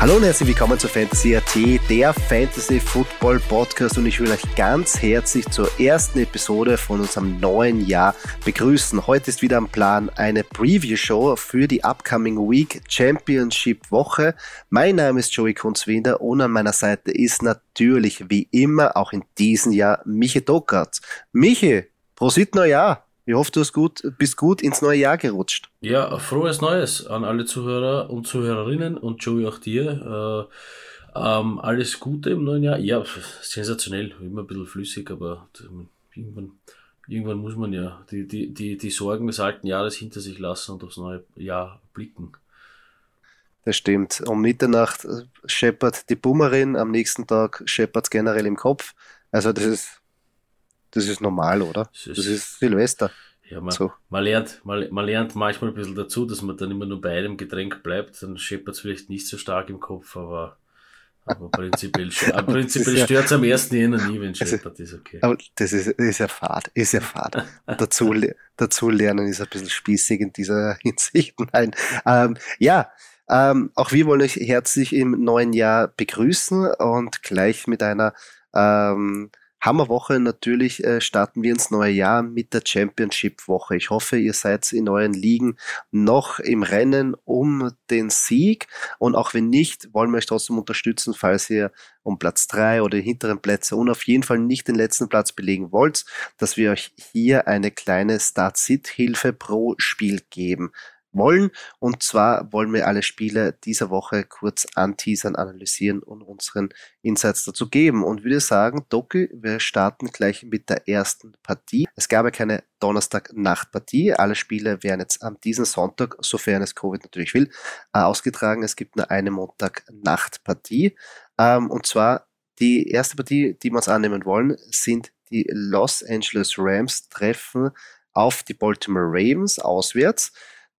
Hallo und herzlich willkommen zu Fantasy AT, der Fantasy Football Podcast und ich will euch ganz herzlich zur ersten Episode von unserem neuen Jahr begrüßen. Heute ist wieder am Plan eine Preview-Show für die Upcoming Week Championship Woche. Mein Name ist Joey Kunzwinder und an meiner Seite ist natürlich wie immer auch in diesem Jahr Michi Dockert. Michi, Prosit Neujahr! Ich hoffe, du hast gut, bist gut ins neue Jahr gerutscht. Ja, frohes Neues an alle Zuhörer und Zuhörerinnen und Joey auch dir. Äh, ähm, alles Gute im neuen Jahr. Ja, sensationell, immer ein bisschen flüssig, aber irgendwann, irgendwann muss man ja die, die, die, die Sorgen des alten Jahres hinter sich lassen und aufs neue Jahr blicken. Das stimmt. Um Mitternacht scheppert die Bummerin, am nächsten Tag scheppert es generell im Kopf. Also das ist das ist normal, oder? Das ist, das ist Silvester. Ja, man, so. man, lernt, man, man lernt manchmal ein bisschen dazu, dass man dann immer nur bei einem Getränk bleibt. Dann scheppert es vielleicht nicht so stark im Kopf, aber, aber prinzipiell, prinzipiell ja, stört es am ersten Jänner nie, wenn es scheppert, ist okay. Aber das ist, ist ja fad, ist ja fad. dazu, dazu lernen ist ein bisschen spießig in dieser Hinsicht. Nein. Ähm, ja, ähm, auch wir wollen euch herzlich im neuen Jahr begrüßen und gleich mit einer ähm, Hammerwoche. Natürlich äh, starten wir ins neue Jahr mit der Championship-Woche. Ich hoffe, ihr seid in euren Ligen noch im Rennen um den Sieg. Und auch wenn nicht, wollen wir euch trotzdem unterstützen, falls ihr um Platz drei oder die hinteren Plätze und auf jeden Fall nicht den letzten Platz belegen wollt, dass wir euch hier eine kleine Start-Sit-Hilfe pro Spiel geben wollen. Und zwar wollen wir alle Spiele dieser Woche kurz anteasern, analysieren und unseren Insights dazu geben. Und würde sagen, Doki, wir starten gleich mit der ersten Partie. Es gab ja keine Donnerstag-Nacht-Partie. Alle Spiele werden jetzt am diesen Sonntag, sofern es Covid natürlich will, äh, ausgetragen. Es gibt nur eine Montag-Nacht-Partie. Ähm, und zwar die erste Partie, die wir uns annehmen wollen, sind die Los Angeles Rams treffen auf die Baltimore Ravens auswärts.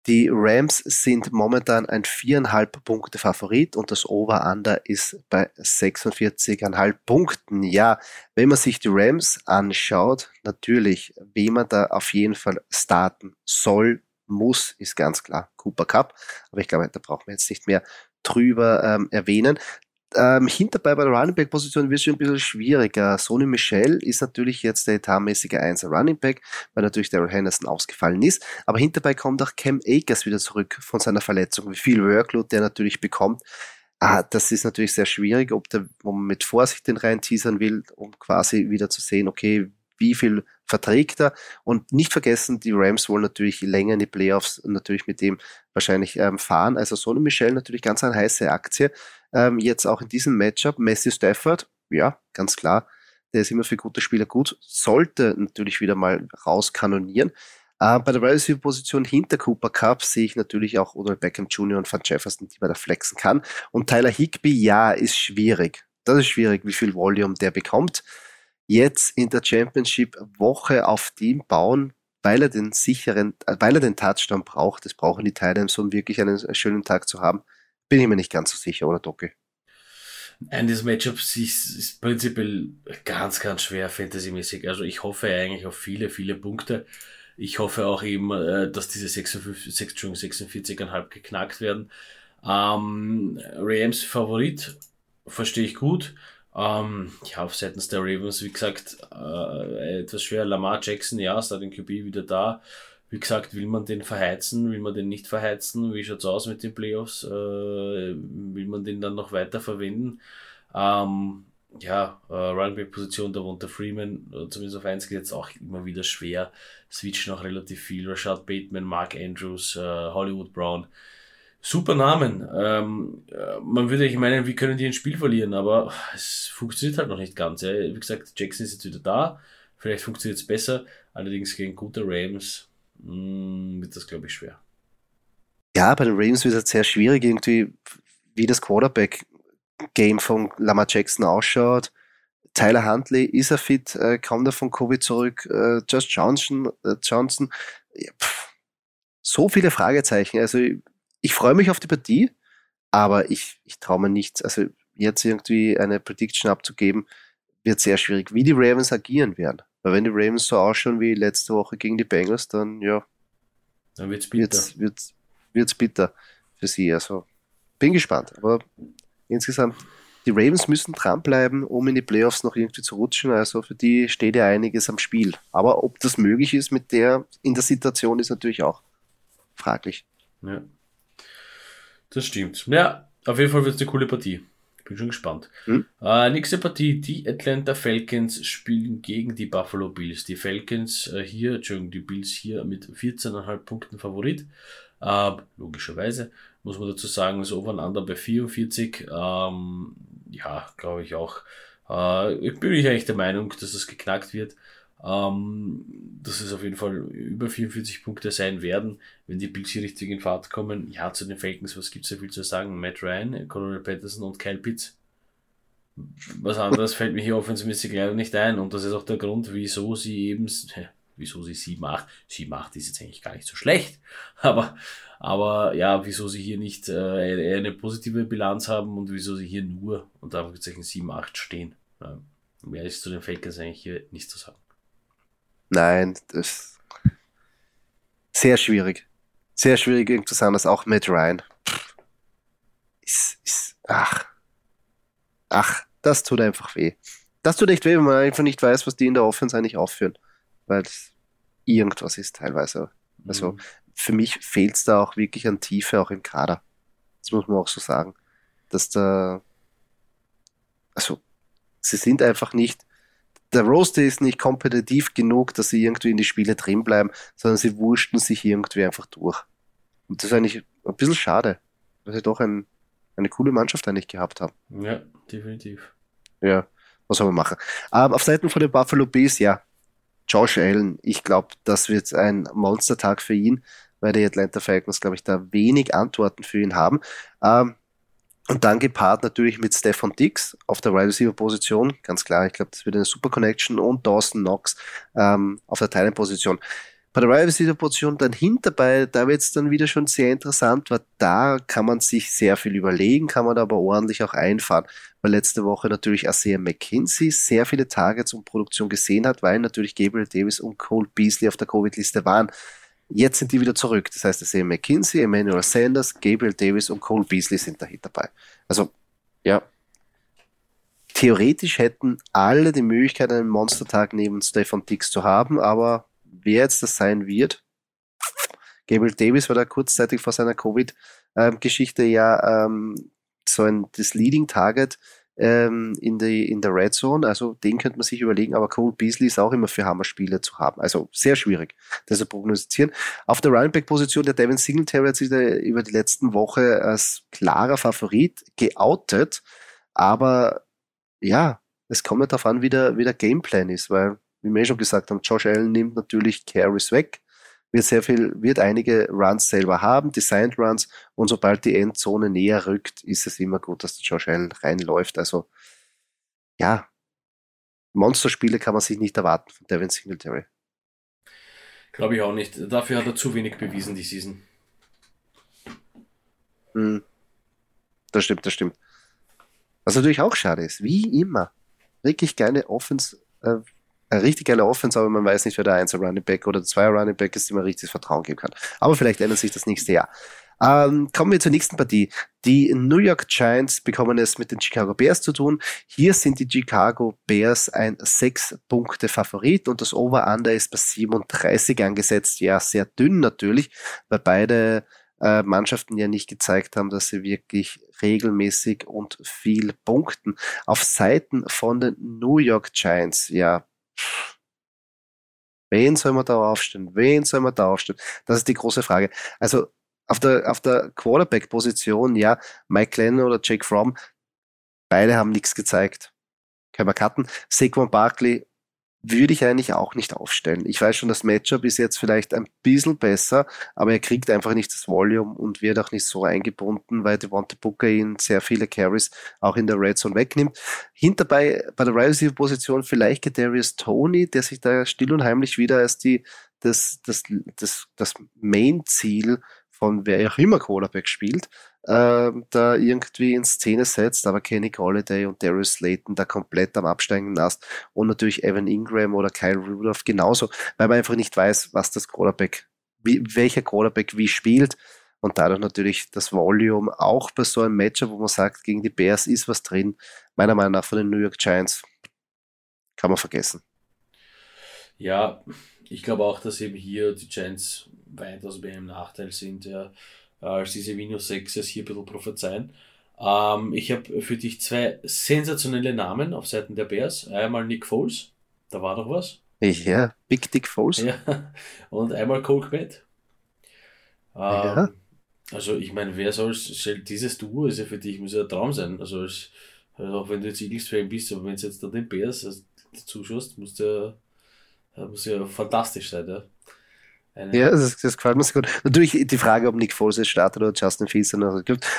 Die Rams sind momentan ein viereinhalb Punkte Favorit und das Over-Under ist bei 46,5 Punkten. Ja, wenn man sich die Rams anschaut, natürlich, wie man da auf jeden Fall starten soll, muss, ist ganz klar Cooper Cup. Aber ich glaube, da brauchen wir jetzt nicht mehr drüber ähm, erwähnen. Ähm, hinterbei bei der Running Back Position wird es schon ein bisschen schwieriger. Sony Michel ist natürlich jetzt der etatmäßige 1 Running Back, weil natürlich Daryl Henderson ausgefallen ist. Aber hinterbei kommt auch Cam Akers wieder zurück von seiner Verletzung. Wie viel Workload der natürlich bekommt. Ah, das ist natürlich sehr schwierig, ob, der, ob man mit Vorsicht den rein teasern will, um quasi wieder zu sehen, okay, wie viel verträgt er. Und nicht vergessen, die Rams wollen natürlich länger in die Playoffs natürlich mit dem wahrscheinlich ähm, fahren. Also Sonny Michel natürlich ganz eine heiße Aktie. Ähm, jetzt auch in diesem Matchup. Messi Stafford, ja, ganz klar. Der ist immer für gute Spieler gut. Sollte natürlich wieder mal rauskanonieren. Äh, bei der Wide Position hinter Cooper Cup sehe ich natürlich auch Odell Beckham Jr. und Van Jefferson, die man da flexen kann. Und Tyler Higby, ja, ist schwierig. Das ist schwierig, wie viel Volume der bekommt jetzt in der Championship-Woche auf den bauen, weil er den sicheren, äh, weil er den Touchdown braucht. Das brauchen die Titans, um wirklich einen schönen Tag zu haben. Bin ich mir nicht ganz so sicher, oder Docke? Nein, das Matchup ist, ist prinzipiell ganz, ganz schwer fantasymäßig. Also ich hoffe eigentlich auf viele, viele Punkte. Ich hoffe auch eben, äh, dass diese 46,5 geknackt werden. Ähm, Rams Favorit, verstehe ich gut. Ähm, ja, auf seitens der Ravens, wie gesagt, äh, etwas schwer. Lamar Jackson, ja, Starting QB wieder da. Wie gesagt, will man den verheizen, will man den nicht verheizen? Wie schaut's aus mit den Playoffs? Äh, will man den dann noch weiter verwenden? Ähm, ja, äh, wohnt der Freeman, äh, zumindest auf 1 geht jetzt auch immer wieder schwer. Switchen auch relativ viel. Rashad Bateman, Mark Andrews, äh, Hollywood Brown super Namen. Ähm, äh, man würde eigentlich meinen, wie können die ein Spiel verlieren, aber es funktioniert halt noch nicht ganz. Ja. Wie gesagt, Jackson ist jetzt wieder da. Vielleicht funktioniert es besser. Allerdings gegen gute Rams hm, wird das, glaube ich, schwer. Ja, bei den Ravens wird es sehr schwierig, irgendwie, wie das Quarterback-Game von Lamar Jackson ausschaut. Tyler Huntley ist er fit, äh, kommt er von Covid zurück. Äh, Josh Johnson, äh, Johnson. Ja, so viele Fragezeichen. Also ich, ich freue mich auf die Partie, aber ich, ich traue mir nichts. Also jetzt irgendwie eine Prediction abzugeben, wird sehr schwierig. Wie die Ravens agieren werden. Weil wenn die Ravens so ausschauen wie letzte Woche gegen die Bengals, dann ja, dann wird's bitter. Wird's, wird's, wird's bitter für sie. Also bin gespannt. Aber insgesamt, die Ravens müssen dranbleiben, um in die Playoffs noch irgendwie zu rutschen. Also für die steht ja einiges am Spiel. Aber ob das möglich ist mit der in der Situation, ist natürlich auch fraglich. Ja. Das stimmt. Ja, auf jeden Fall wird es eine coole Partie. Bin schon gespannt. Hm? Äh, nächste Partie, die Atlanta Falcons spielen gegen die Buffalo Bills. Die Falcons äh, hier, Entschuldigung, die Bills hier mit 14,5 Punkten Favorit. Äh, logischerweise muss man dazu sagen, so overeinander bei 44. Ähm, ja, glaube ich auch. Äh, ich bin ich eigentlich der Meinung, dass das geknackt wird. Ähm, dass es auf jeden Fall über 44 Punkte sein werden, wenn die Bills hier richtig in Fahrt kommen. Ja, zu den Falcons, was gibt's da viel zu sagen? Matt Ryan, Colonel Patterson und Kyle Pitts. Was anderes fällt mir hier offensivmäßig leider nicht ein und das ist auch der Grund, wieso sie eben, wieso sie 7-8, 7-8 ist jetzt eigentlich gar nicht so schlecht, aber, aber ja, wieso sie hier nicht äh, eine positive Bilanz haben und wieso sie hier nur unter Anführungszeichen 7-8 stehen. Ja, mehr ist zu den Falcons eigentlich hier nicht zu sagen. Nein, das ist sehr schwierig. Sehr schwierig sagen, dass auch Matt Ryan. Ist, ist, ach. Ach, das tut einfach weh. Das tut echt weh, wenn man einfach nicht weiß, was die in der Offense eigentlich aufführen. Weil es irgendwas ist teilweise. Also mhm. für mich fehlt es da auch wirklich an Tiefe, auch im Kader. Das muss man auch so sagen. Dass da, also, sie sind einfach nicht der Roster ist nicht kompetitiv genug, dass sie irgendwie in die Spiele drin bleiben, sondern sie wurschten sich irgendwie einfach durch. Und das ist eigentlich ein bisschen schade, weil sie doch ein, eine coole Mannschaft eigentlich gehabt haben. Ja, definitiv. Ja, was soll man machen? Aber auf Seiten von den Buffalo Bees, ja, Josh Allen, ich glaube, das wird ein Monstertag für ihn, weil die Atlanta Falcons, glaube ich, da wenig Antworten für ihn haben. Ähm, und dann gepaart natürlich mit Stefan Dix auf der Wide Receiver Position. Ganz klar, ich glaube, das wird eine super Connection und Dawson Knox ähm, auf der Teilen Position. Bei der Wide Receiver Position dann hinterbei, da wird es dann wieder schon sehr interessant, weil da kann man sich sehr viel überlegen, kann man aber ordentlich auch einfahren. Weil letzte Woche natürlich Asea McKinsey sehr viele Targets und Produktion gesehen hat, weil natürlich Gabriel Davis und Cole Beasley auf der Covid-Liste waren. Jetzt sind die wieder zurück. Das heißt, es sehen McKinsey, Emmanuel Sanders, Gabriel Davis und Cole Beasley sind da dabei. Also, ja. Theoretisch hätten alle die Möglichkeit, einen Monstertag neben Stefan Dix zu haben, aber wer jetzt das sein wird, Gabriel Davis war da kurzzeitig vor seiner Covid-Geschichte ja ähm, so ein das Leading Target ähm, in, die, in der Red Zone. Also den könnte man sich überlegen, aber Cole Beasley ist auch immer für Hammerspiele zu haben. Also sehr schwierig, das zu prognostizieren. Auf der Running Back Position der Devin Singletary hat sich über die letzten Woche als klarer Favorit geoutet, aber ja, es kommt ja darauf an, wie der, wie der Gameplan ist, weil, wie wir eh schon gesagt haben, Josh Allen nimmt natürlich Carries weg wird sehr viel, wird einige Runs selber haben, Designed Runs, und sobald die Endzone näher rückt, ist es immer gut, dass der Josh Allen reinläuft. Also, ja, Monsterspiele kann man sich nicht erwarten von Devin Singletary. Glaube ich auch nicht. Dafür hat er zu wenig bewiesen, die Season. Hm. Das stimmt, das stimmt. Was natürlich auch schade ist, wie immer, wirklich geile Offense, äh, eine richtig geile Offense, aber man weiß nicht, wer der 1 Running Back oder der 2 Running Back ist, dem man richtig Vertrauen geben kann. Aber vielleicht ändert sich das nächste Jahr. Ähm, kommen wir zur nächsten Partie. Die New York Giants bekommen es mit den Chicago Bears zu tun. Hier sind die Chicago Bears ein 6-Punkte-Favorit und das Over-Under ist bei 37 angesetzt. Ja, sehr dünn natürlich, weil beide äh, Mannschaften ja nicht gezeigt haben, dass sie wirklich regelmäßig und viel punkten. Auf Seiten von den New York Giants, ja, Wen soll man da aufstellen? Wen soll man da aufstellen? Das ist die große Frage. Also auf der, auf der Quarterback-Position, ja, Mike Glenn oder Jake Fromm, beide haben nichts gezeigt. Können wir cutten. Saquon Barkley würde ich eigentlich auch nicht aufstellen. Ich weiß schon, das Matchup ist jetzt vielleicht ein bisschen besser, aber er kriegt einfach nicht das Volume und wird auch nicht so eingebunden, weil Devonta Booker ihn sehr viele Carries auch in der Red Zone wegnimmt. Hinterbei bei der Receiver Position vielleicht Gedarius Tony, der sich da still und heimlich wieder als die, das, das, das, das Main-Ziel von wer auch immer Quarterback spielt, äh, da irgendwie in Szene setzt, aber Kenny Galladay und Darius Slayton da komplett am Absteigen lasst und natürlich Evan Ingram oder Kyle Rudolph genauso, weil man einfach nicht weiß, was das Quarterback, wie, welcher Quarterback wie spielt und dadurch natürlich das Volume auch bei so einem Matchup, wo man sagt, gegen die Bears ist was drin, meiner Meinung nach von den New York Giants kann man vergessen. Ja, ich glaube auch, dass eben hier die Giants weitaus mehr im Nachteil sind, ja, als diese Minus 6 es hier ein bisschen prophezeien. Ähm, ich habe für dich zwei sensationelle Namen auf Seiten der Bears. Einmal Nick Foles, da war doch was. Ja, Big Dick Foles. Ja, und einmal Cole Kmet. Ähm, ja. Also ich meine, wer soll dieses Duo ist ja für dich, muss ja ein Traum sein. Also, als, also auch wenn du jetzt Eagles-Fan bist, aber wenn du jetzt da den Bears also, zuschaust, musst du ja, muss ja fantastisch sein, ja. Eine ja, das, das gefällt mir sehr gut. Natürlich die Frage, ob Nick Foles jetzt startet oder Justin Fields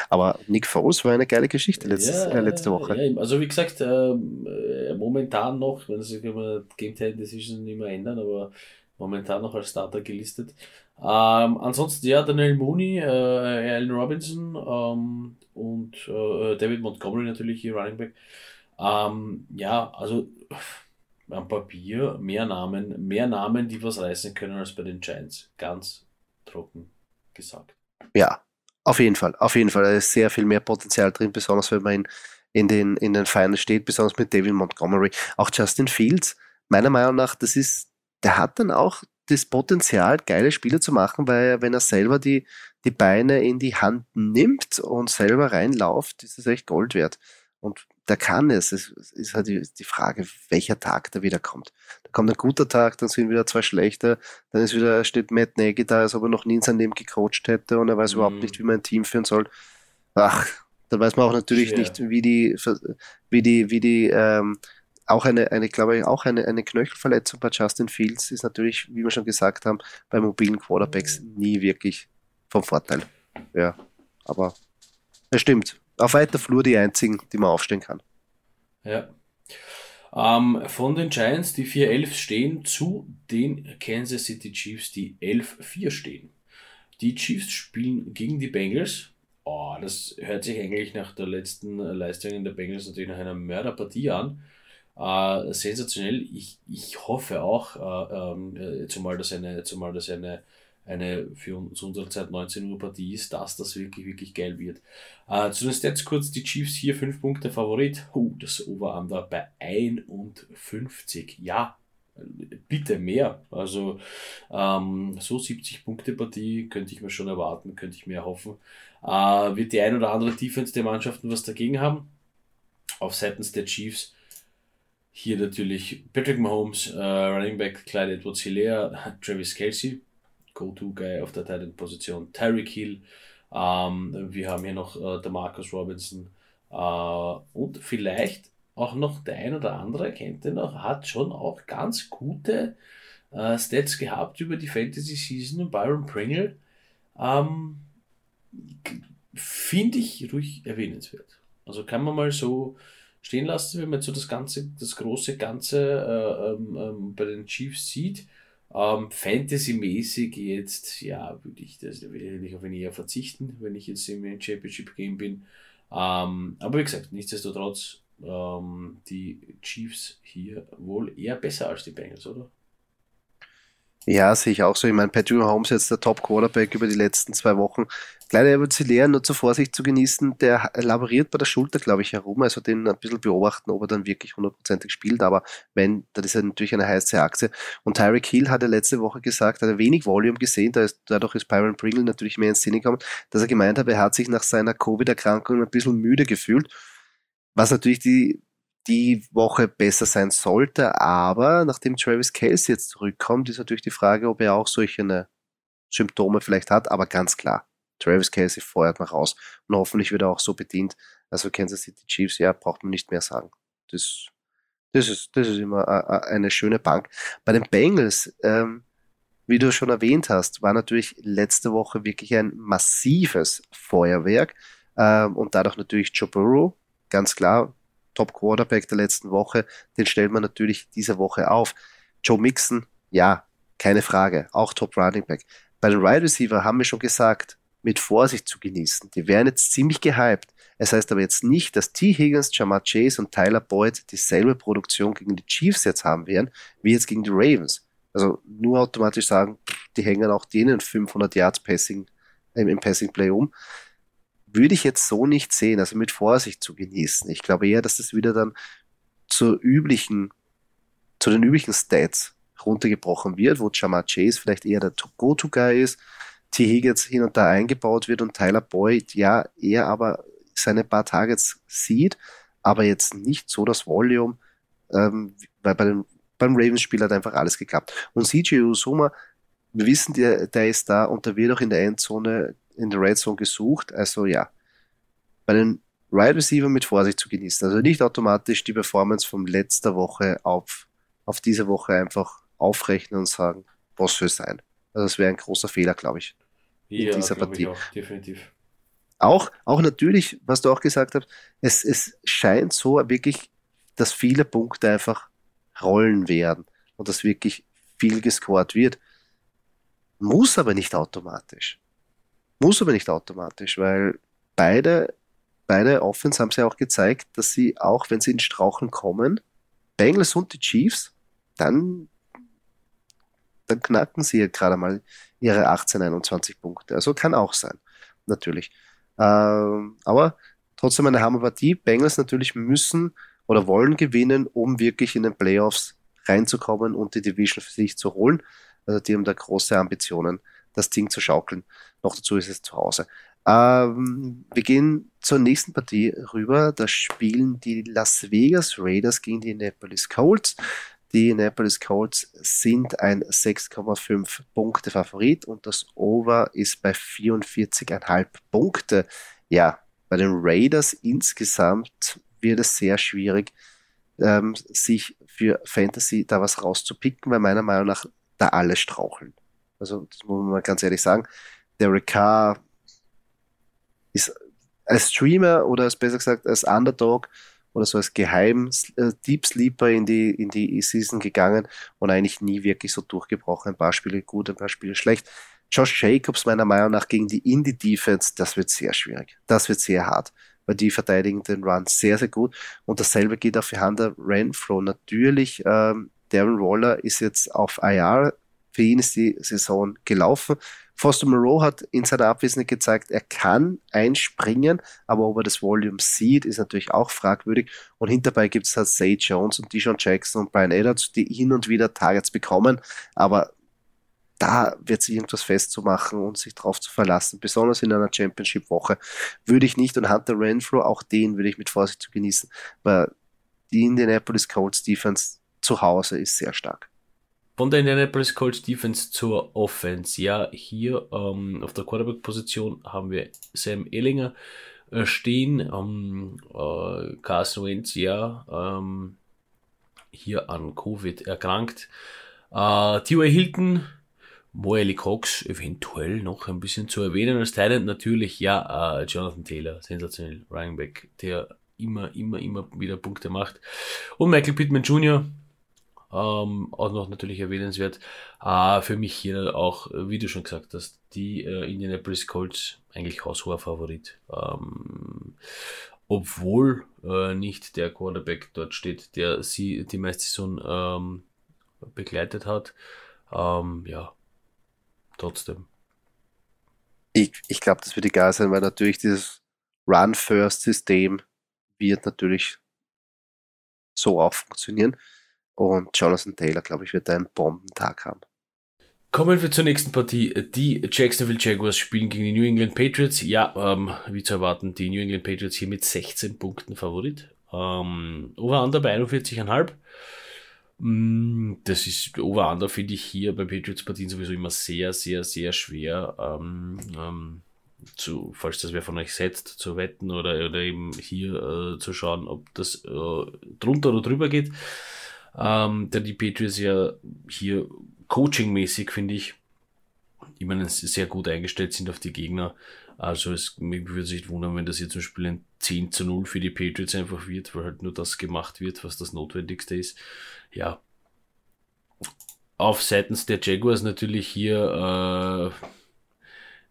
aber Nick Foles war eine geile Geschichte letztes, ja, äh, letzte Woche. Ja, also wie gesagt, ähm, äh, momentan noch, wenn sich immer Game Time Decision immer ändern, aber momentan noch als Starter gelistet. Ähm, ansonsten ja, Daniel Mooney, äh, Allen Robinson ähm, und äh, David Montgomery natürlich hier Running Back. Ähm, ja, also am Papier mehr Namen, mehr Namen, die was reißen können als bei den Giants. Ganz trocken gesagt. Ja, auf jeden Fall. Auf jeden Fall. Da ist sehr viel mehr Potenzial drin, besonders wenn man in, in den, in den Finals steht, besonders mit David Montgomery. Auch Justin Fields, meiner Meinung nach, das ist, der hat dann auch das Potenzial, geile Spiele zu machen, weil wenn er selber die, die Beine in die Hand nimmt und selber reinlauft, ist es echt Gold wert. Und der kann es. Es ist halt die, Frage, welcher Tag da wieder kommt. Da kommt ein guter Tag, dann sind wieder zwei schlechte, dann ist wieder, steht Matt Nagy da, als ob er noch nie in seinem Leben gecoacht hätte und er weiß mhm. überhaupt nicht, wie man ein Team führen soll. Ach, da weiß man auch natürlich Schwer. nicht, wie die, wie die, wie die, ähm, auch eine, eine, glaube ich, auch eine, eine Knöchelverletzung bei Justin Fields ist natürlich, wie wir schon gesagt haben, bei mobilen Quarterbacks mhm. nie wirklich vom Vorteil. Ja, aber es stimmt auf weiter Flur die einzigen, die man aufstellen kann. Ja. Ähm, von den Giants, die 4-11 stehen, zu den Kansas City Chiefs, die 11-4 stehen. Die Chiefs spielen gegen die Bengals. Oh, das hört sich eigentlich nach der letzten Leistung der Bengals natürlich nach einer Mörderpartie an. Äh, sensationell. Ich, ich hoffe auch, äh, ähm, äh, zumal das eine, zumal das eine eine für uns unserer Zeit 19 Uhr Partie ist, dass das wirklich, wirklich geil wird. Äh, zu den Stats kurz, die Chiefs hier 5 Punkte Favorit. Uh, das Over-Under bei 51. Ja, bitte mehr. Also ähm, so 70 Punkte Partie könnte ich mir schon erwarten, könnte ich mir erhoffen. Äh, wird die ein oder andere Defense der Mannschaften was dagegen haben? Auf seitens der Chiefs hier natürlich Patrick Mahomes, äh, Running Back Clyde Edwards-Hilaire, Travis Kelsey, Go-To-Guy auf der Titan-Position, Tyreek Hill. Ähm, wir haben hier noch äh, der Marcus Robinson äh, und vielleicht auch noch der ein oder andere, kennt den noch, hat schon auch ganz gute äh, Stats gehabt über die Fantasy Season. Byron Pringle ähm, finde ich ruhig erwähnenswert. Also kann man mal so stehen lassen, wenn man so das ganze, das große Ganze äh, ähm, ähm, bei den Chiefs sieht. Ähm, Fantasy-mäßig jetzt, ja, würde ich das will ich auf ihn eher verzichten, wenn ich jetzt im Championship Game bin. Ähm, aber wie gesagt, nichtsdestotrotz, ähm, die Chiefs hier wohl eher besser als die Bengals, oder? Ja, sehe ich auch so. Ich meine, Patrick Mahomes jetzt der Top-Quarterback über die letzten zwei Wochen. Kleiner Evolutionär, nur zur Vorsicht zu genießen, der laboriert bei der Schulter, glaube ich, herum. Also den ein bisschen beobachten, ob er dann wirklich hundertprozentig spielt. Aber wenn, dann ist er natürlich eine heiße Achse. Und Tyreek Hill hat er letzte Woche gesagt, hat er wenig Volume gesehen. Dadurch ist Byron Pringle natürlich mehr ins Szene gekommen, dass er gemeint hat, er hat sich nach seiner Covid-Erkrankung ein bisschen müde gefühlt. Was natürlich die die Woche besser sein sollte. Aber nachdem Travis Case jetzt zurückkommt, ist natürlich die Frage, ob er auch solche ne Symptome vielleicht hat. Aber ganz klar, Travis Casey feuert nach raus und hoffentlich wird er auch so bedient. Also Kansas City Chiefs, ja, braucht man nicht mehr sagen. Das Das ist, das ist immer eine schöne Bank. Bei den Bengals, ähm, wie du schon erwähnt hast, war natürlich letzte Woche wirklich ein massives Feuerwerk ähm, und dadurch natürlich Joe Burrow, ganz klar, Top Quarterback der letzten Woche, den stellt man natürlich diese Woche auf. Joe Mixon, ja, keine Frage, auch Top Running Back. Bei den Wide Receiver haben wir schon gesagt, mit Vorsicht zu genießen. Die werden jetzt ziemlich gehypt. Es heißt aber jetzt nicht, dass T. Higgins, Jamar Chase und Tyler Boyd dieselbe Produktion gegen die Chiefs jetzt haben werden, wie jetzt gegen die Ravens. Also nur automatisch sagen, die hängen auch denen 500 Yards Passing im Passing Play um. Würde ich jetzt so nicht sehen, also mit Vorsicht zu genießen. Ich glaube eher, dass das wieder dann zur üblichen, zu den üblichen Stats runtergebrochen wird, wo Jamar Chase vielleicht eher der Go-To-Guy ist, T. Higgins hin und da eingebaut wird und Tyler Boyd, ja, er aber seine paar Targets sieht, aber jetzt nicht so das Volume, ähm, weil bei den, beim Ravens-Spiel hat einfach alles geklappt. Und CJ Usuma, wir wissen, der, der ist da und der wird auch in der Endzone, in der Red Zone gesucht. Also ja, bei den Wide Receiver mit Vorsicht zu genießen. Also nicht automatisch die Performance von letzter Woche auf, auf diese Woche einfach aufrechnen und sagen, was soll sein. Also das wäre ein großer Fehler, glaube ich, in ja, dieser Partie. Auch, definitiv. Auch, auch natürlich, was du auch gesagt hast, es, es scheint so wirklich, dass viele Punkte einfach rollen werden und dass wirklich viel gescored wird. Muss aber nicht automatisch. Muss aber nicht automatisch, weil beide, beide Offens haben sie auch gezeigt, dass sie auch, wenn sie in Strauchen kommen, Bengals und die Chiefs, dann, dann knacken sie ja gerade mal ihre 18, 21 Punkte. Also kann auch sein, natürlich. Ähm, aber trotzdem eine Hammerpartie. Bengals natürlich müssen oder wollen gewinnen, um wirklich in den Playoffs reinzukommen und die Division für sich zu holen. Also die haben da große Ambitionen, das Ding zu schaukeln. Noch dazu ist es zu Hause. Ähm, wir gehen zur nächsten Partie rüber. Da spielen die Las Vegas Raiders gegen die Annapolis Colts. Die Annapolis Colts sind ein 6,5 Punkte Favorit und das Over ist bei 44,5 Punkte. Ja, bei den Raiders insgesamt wird es sehr schwierig, ähm, sich für Fantasy da was rauszupicken, weil meiner Meinung nach da alle straucheln. Also, das muss man ganz ehrlich sagen. Derek Carr ist als Streamer oder als besser gesagt als Underdog oder so als Geheim äh, Deep Sleeper in die, in die Season gegangen und eigentlich nie wirklich so durchgebrochen. Ein paar Spiele gut, ein paar Spiele schlecht. Josh Jacobs meiner Meinung nach gegen die Indie Defense, das wird sehr schwierig. Das wird sehr hart, weil die verteidigen den Run sehr, sehr gut. Und dasselbe geht auch für Hunter Renfro. Natürlich, ähm, Darren Waller ist jetzt auf IR. Für ihn ist die Saison gelaufen. Foster Moreau hat in seiner Abwesenheit gezeigt, er kann einspringen, aber ob er das Volume sieht, ist natürlich auch fragwürdig. Und hinterbei gibt es halt Say Jones und Dijon Jackson und Brian Edwards, die hin und wieder Targets bekommen, aber da wird sich irgendwas festzumachen und sich drauf zu verlassen, besonders in einer Championship-Woche, würde ich nicht. Und Hunter Renfro, auch den würde ich mit Vorsicht zu genießen, weil die Indianapolis Colts Defense zu Hause ist sehr stark. Von der Indianapolis Colts Defense zur Offense. Ja, hier ähm, auf der Quarterback-Position haben wir Sam Ellinger äh, stehen. Ähm, äh, Carson Wentz, ja, ähm, hier an Covid erkrankt. Äh, T.Y. Hilton, Moelle Cox eventuell noch ein bisschen zu erwähnen als Talent. Natürlich, ja, äh, Jonathan Taylor, sensationell, Running Back, der immer, immer, immer wieder Punkte macht. Und Michael Pittman Jr., ähm, auch noch natürlich erwähnenswert. Äh, für mich hier auch, wie du schon gesagt hast, die äh, Indianapolis Colts eigentlich haushoher Favorit. Ähm, obwohl äh, nicht der Quarterback dort steht, der sie die meiste Saison ähm, begleitet hat. Ähm, ja, trotzdem. Ich, ich glaube, das wird egal sein, weil natürlich dieses Run-First-System wird natürlich so auch funktionieren. Und Jonathan Taylor, glaube ich, wird einen Bombentag haben. Kommen wir zur nächsten Partie. Die Jacksonville Jaguars spielen gegen die New England Patriots. Ja, ähm, wie zu erwarten, die New England Patriots hier mit 16 Punkten Favorit. Ähm, Over-Under bei 41,5. Mm, das ist Over-Under, finde ich hier bei Patriots-Partien sowieso immer sehr, sehr, sehr schwer. Ähm, ähm, zu, falls das wer von euch setzt, zu wetten oder, oder eben hier äh, zu schauen, ob das äh, drunter oder drüber geht. Ähm, da die Patriots ja hier coachingmäßig, finde ich, ich sehr gut eingestellt sind auf die Gegner. Also es mich würde sich wundern, wenn das hier zum Beispiel ein 10 zu 0 für die Patriots einfach wird, weil halt nur das gemacht wird, was das Notwendigste ist. Ja. Auf seitens der Jaguars natürlich hier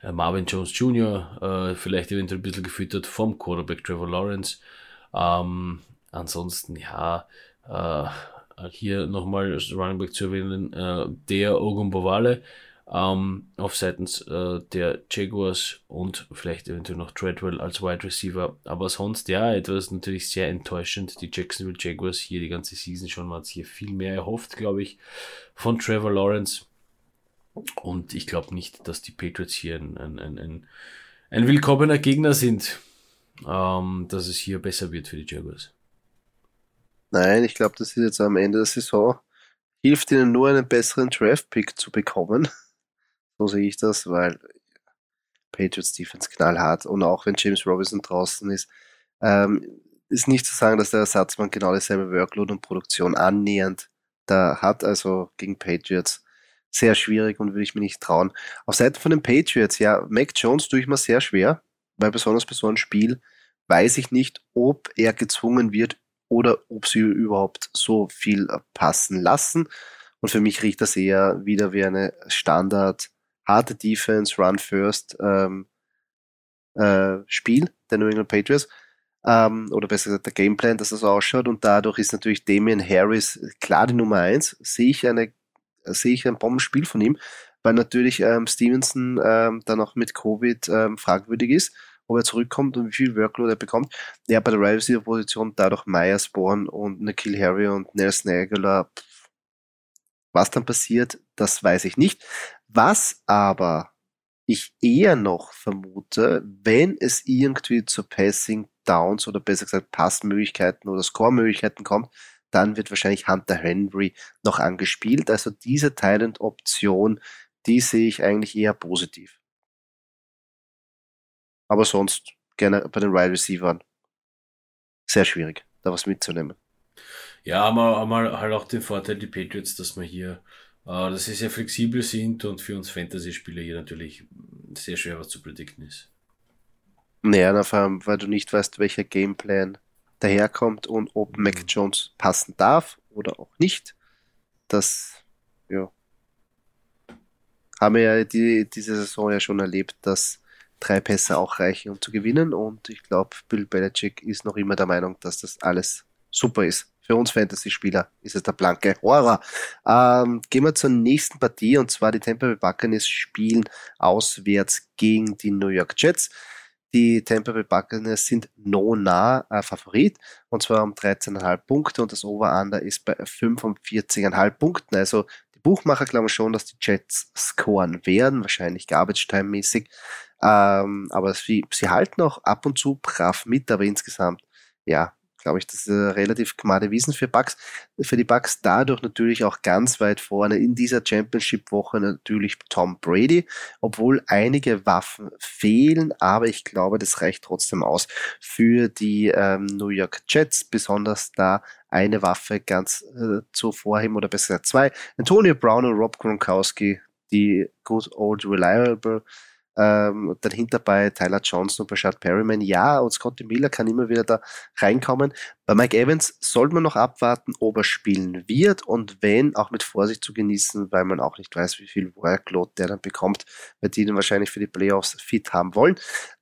äh, Marvin Jones Jr., äh, vielleicht eventuell ein bisschen gefüttert vom Quarterback Trevor Lawrence. Ähm, ansonsten, ja, äh, hier nochmal als Running Back zu erwähnen, äh, der Ogumbowale ähm, auf seitens äh, der Jaguars und vielleicht eventuell noch Treadwell als Wide Receiver. Aber sonst, ja, etwas natürlich sehr enttäuschend. Die Jacksonville Jaguars hier die ganze Season schon, man hat hier viel mehr erhofft, glaube ich, von Trevor Lawrence. Und ich glaube nicht, dass die Patriots hier ein, ein, ein, ein, ein willkommener Gegner sind, ähm, dass es hier besser wird für die Jaguars. Nein, ich glaube, das ist jetzt am Ende der Saison. Hilft ihnen nur einen besseren Draft-Pick zu bekommen. So sehe ich das, weil Patriots Defense knallhart und auch wenn James Robinson draußen ist, ähm, ist nicht zu sagen, dass der Ersatzmann genau dieselbe Workload und Produktion annähernd da hat, also gegen Patriots sehr schwierig und würde ich mir nicht trauen. Auf Seite von den Patriots, ja, Mac Jones tue ich mir sehr schwer, weil besonders bei so einem Spiel weiß ich nicht, ob er gezwungen wird oder ob sie überhaupt so viel passen lassen. Und für mich riecht das eher wieder wie eine Standard harte Defense, Run First ähm, äh, Spiel der New England Patriots. Ähm, oder besser gesagt der Gameplan, dass das ausschaut. Und dadurch ist natürlich Damian Harris klar die Nummer eins. Sehe ich eine, sehe ich ein Bombenspiel von ihm, weil natürlich ähm, Stevenson ähm, dann auch mit Covid ähm, fragwürdig ist, ob er zurückkommt und wie viel Workload er bekommt. Ja, bei der Wide Receiver Position dadurch Myers, Bourne und Nikhil Harry und Nelson Aguilar. Was dann passiert, das weiß ich nicht. Was aber ich eher noch vermute, wenn es irgendwie zu Passing Downs oder besser gesagt Passmöglichkeiten oder Score-Möglichkeiten kommt, dann wird wahrscheinlich Hunter Henry noch angespielt. Also diese Talent-Option, die sehe ich eigentlich eher positiv. Aber sonst gerne bei den Wide Receivers sehr schwierig, da was mitzunehmen. Ja, aber, aber halt auch den Vorteil, die Patriots, dass man hier äh, dass sie sehr flexibel sind und für uns Fantasy-Spieler hier natürlich sehr schwer was zu predikten ist. Naja, vor allem, weil du nicht weißt, welcher Gameplan daherkommt und ob mhm. Mac Jones passen darf oder auch nicht. Das, ja. Haben wir ja die, diese Saison ja schon erlebt, dass drei Pässe auch reichen, um zu gewinnen. Und ich glaube, Bill Belichick ist noch immer der Meinung, dass das alles super ist für uns Fantasy-Spieler ist es der blanke Horror. Ähm, gehen wir zur nächsten Partie und zwar die Tampa Bay Buccaneers spielen auswärts gegen die New York Jets. Die Tampa Bay Buccaneers sind no nah äh, Favorit und zwar um 13,5 Punkte und das Over-Under ist bei 45,5 Punkten. Also die Buchmacher glauben schon, dass die Jets scoren werden, wahrscheinlich Garbage-Time-mäßig. Ähm, aber sie, sie halten auch ab und zu brav mit, aber insgesamt, ja, glaube ich, das ist relativ gemade Wiesen für Bucks, für die Bucks. Dadurch natürlich auch ganz weit vorne in dieser Championship-Woche natürlich Tom Brady, obwohl einige Waffen fehlen, aber ich glaube, das reicht trotzdem aus für die ähm, New York Jets, besonders da eine Waffe ganz äh, zu vorheben oder besser gesagt zwei. Antonio Brown und Rob Gronkowski, die good old reliable ähm, dahinter bei Tyler Johnson und Bashard Perryman. Ja, und Scotty Miller kann immer wieder da reinkommen. Bei Mike Evans sollte man noch abwarten, ob er spielen wird und wenn, auch mit Vorsicht zu genießen, weil man auch nicht weiß, wie viel Workload der dann bekommt, weil die dann wahrscheinlich für die Playoffs fit haben wollen.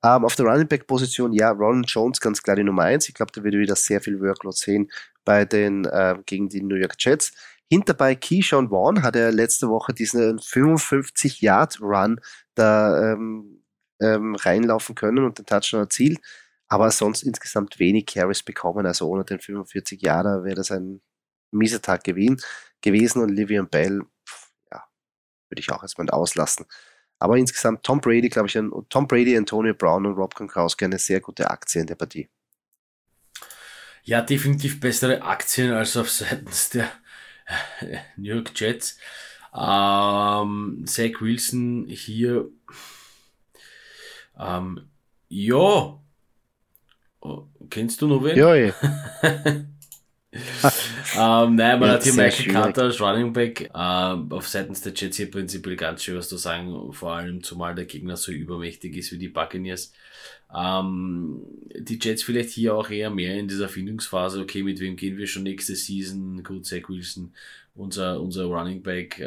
Ähm, auf der Running Back Position, ja, Ron Jones ganz klar die Nummer eins. Ich glaube, da wird wieder sehr viel Workload sehen bei den, äh, gegen die New York Jets. Hinterbei Keyshawn Vaughn hat er letzte Woche diesen 55-Yard-Run da ähm, ähm, reinlaufen können und den Touchdown erzielt, aber sonst insgesamt wenig Carries bekommen. Also ohne den 45 Jahre wäre das ein mieser Tag gewesen, und Livian Bell, ja, würde ich auch erstmal auslassen. Aber insgesamt Tom Brady, glaube ich, Tom Brady, Antonio Brown und Rob Gronkowski eine sehr gute Aktie in der Partie. Ja, definitiv bessere Aktien als auf seitens der New York Jets. Ähm, Zach Wilson hier Ähm, ja. Oh, kennst du noch wen? Ja, ja. ähm, nein, man Ja, hat hier Michael. Carter als Running Back. Ähm, auf seitens der Jets hier prinzipiell ganz schön was zu sagen, vor allem zumal der Gegner so übermächtig ist wie die Buccaneers. Ähm, die Jets vielleicht hier auch eher mehr in dieser Findungsphase, okay, mit wem gehen wir schon nächste Season? Gut, Zach Wilson, unser, unser Running Back, äh,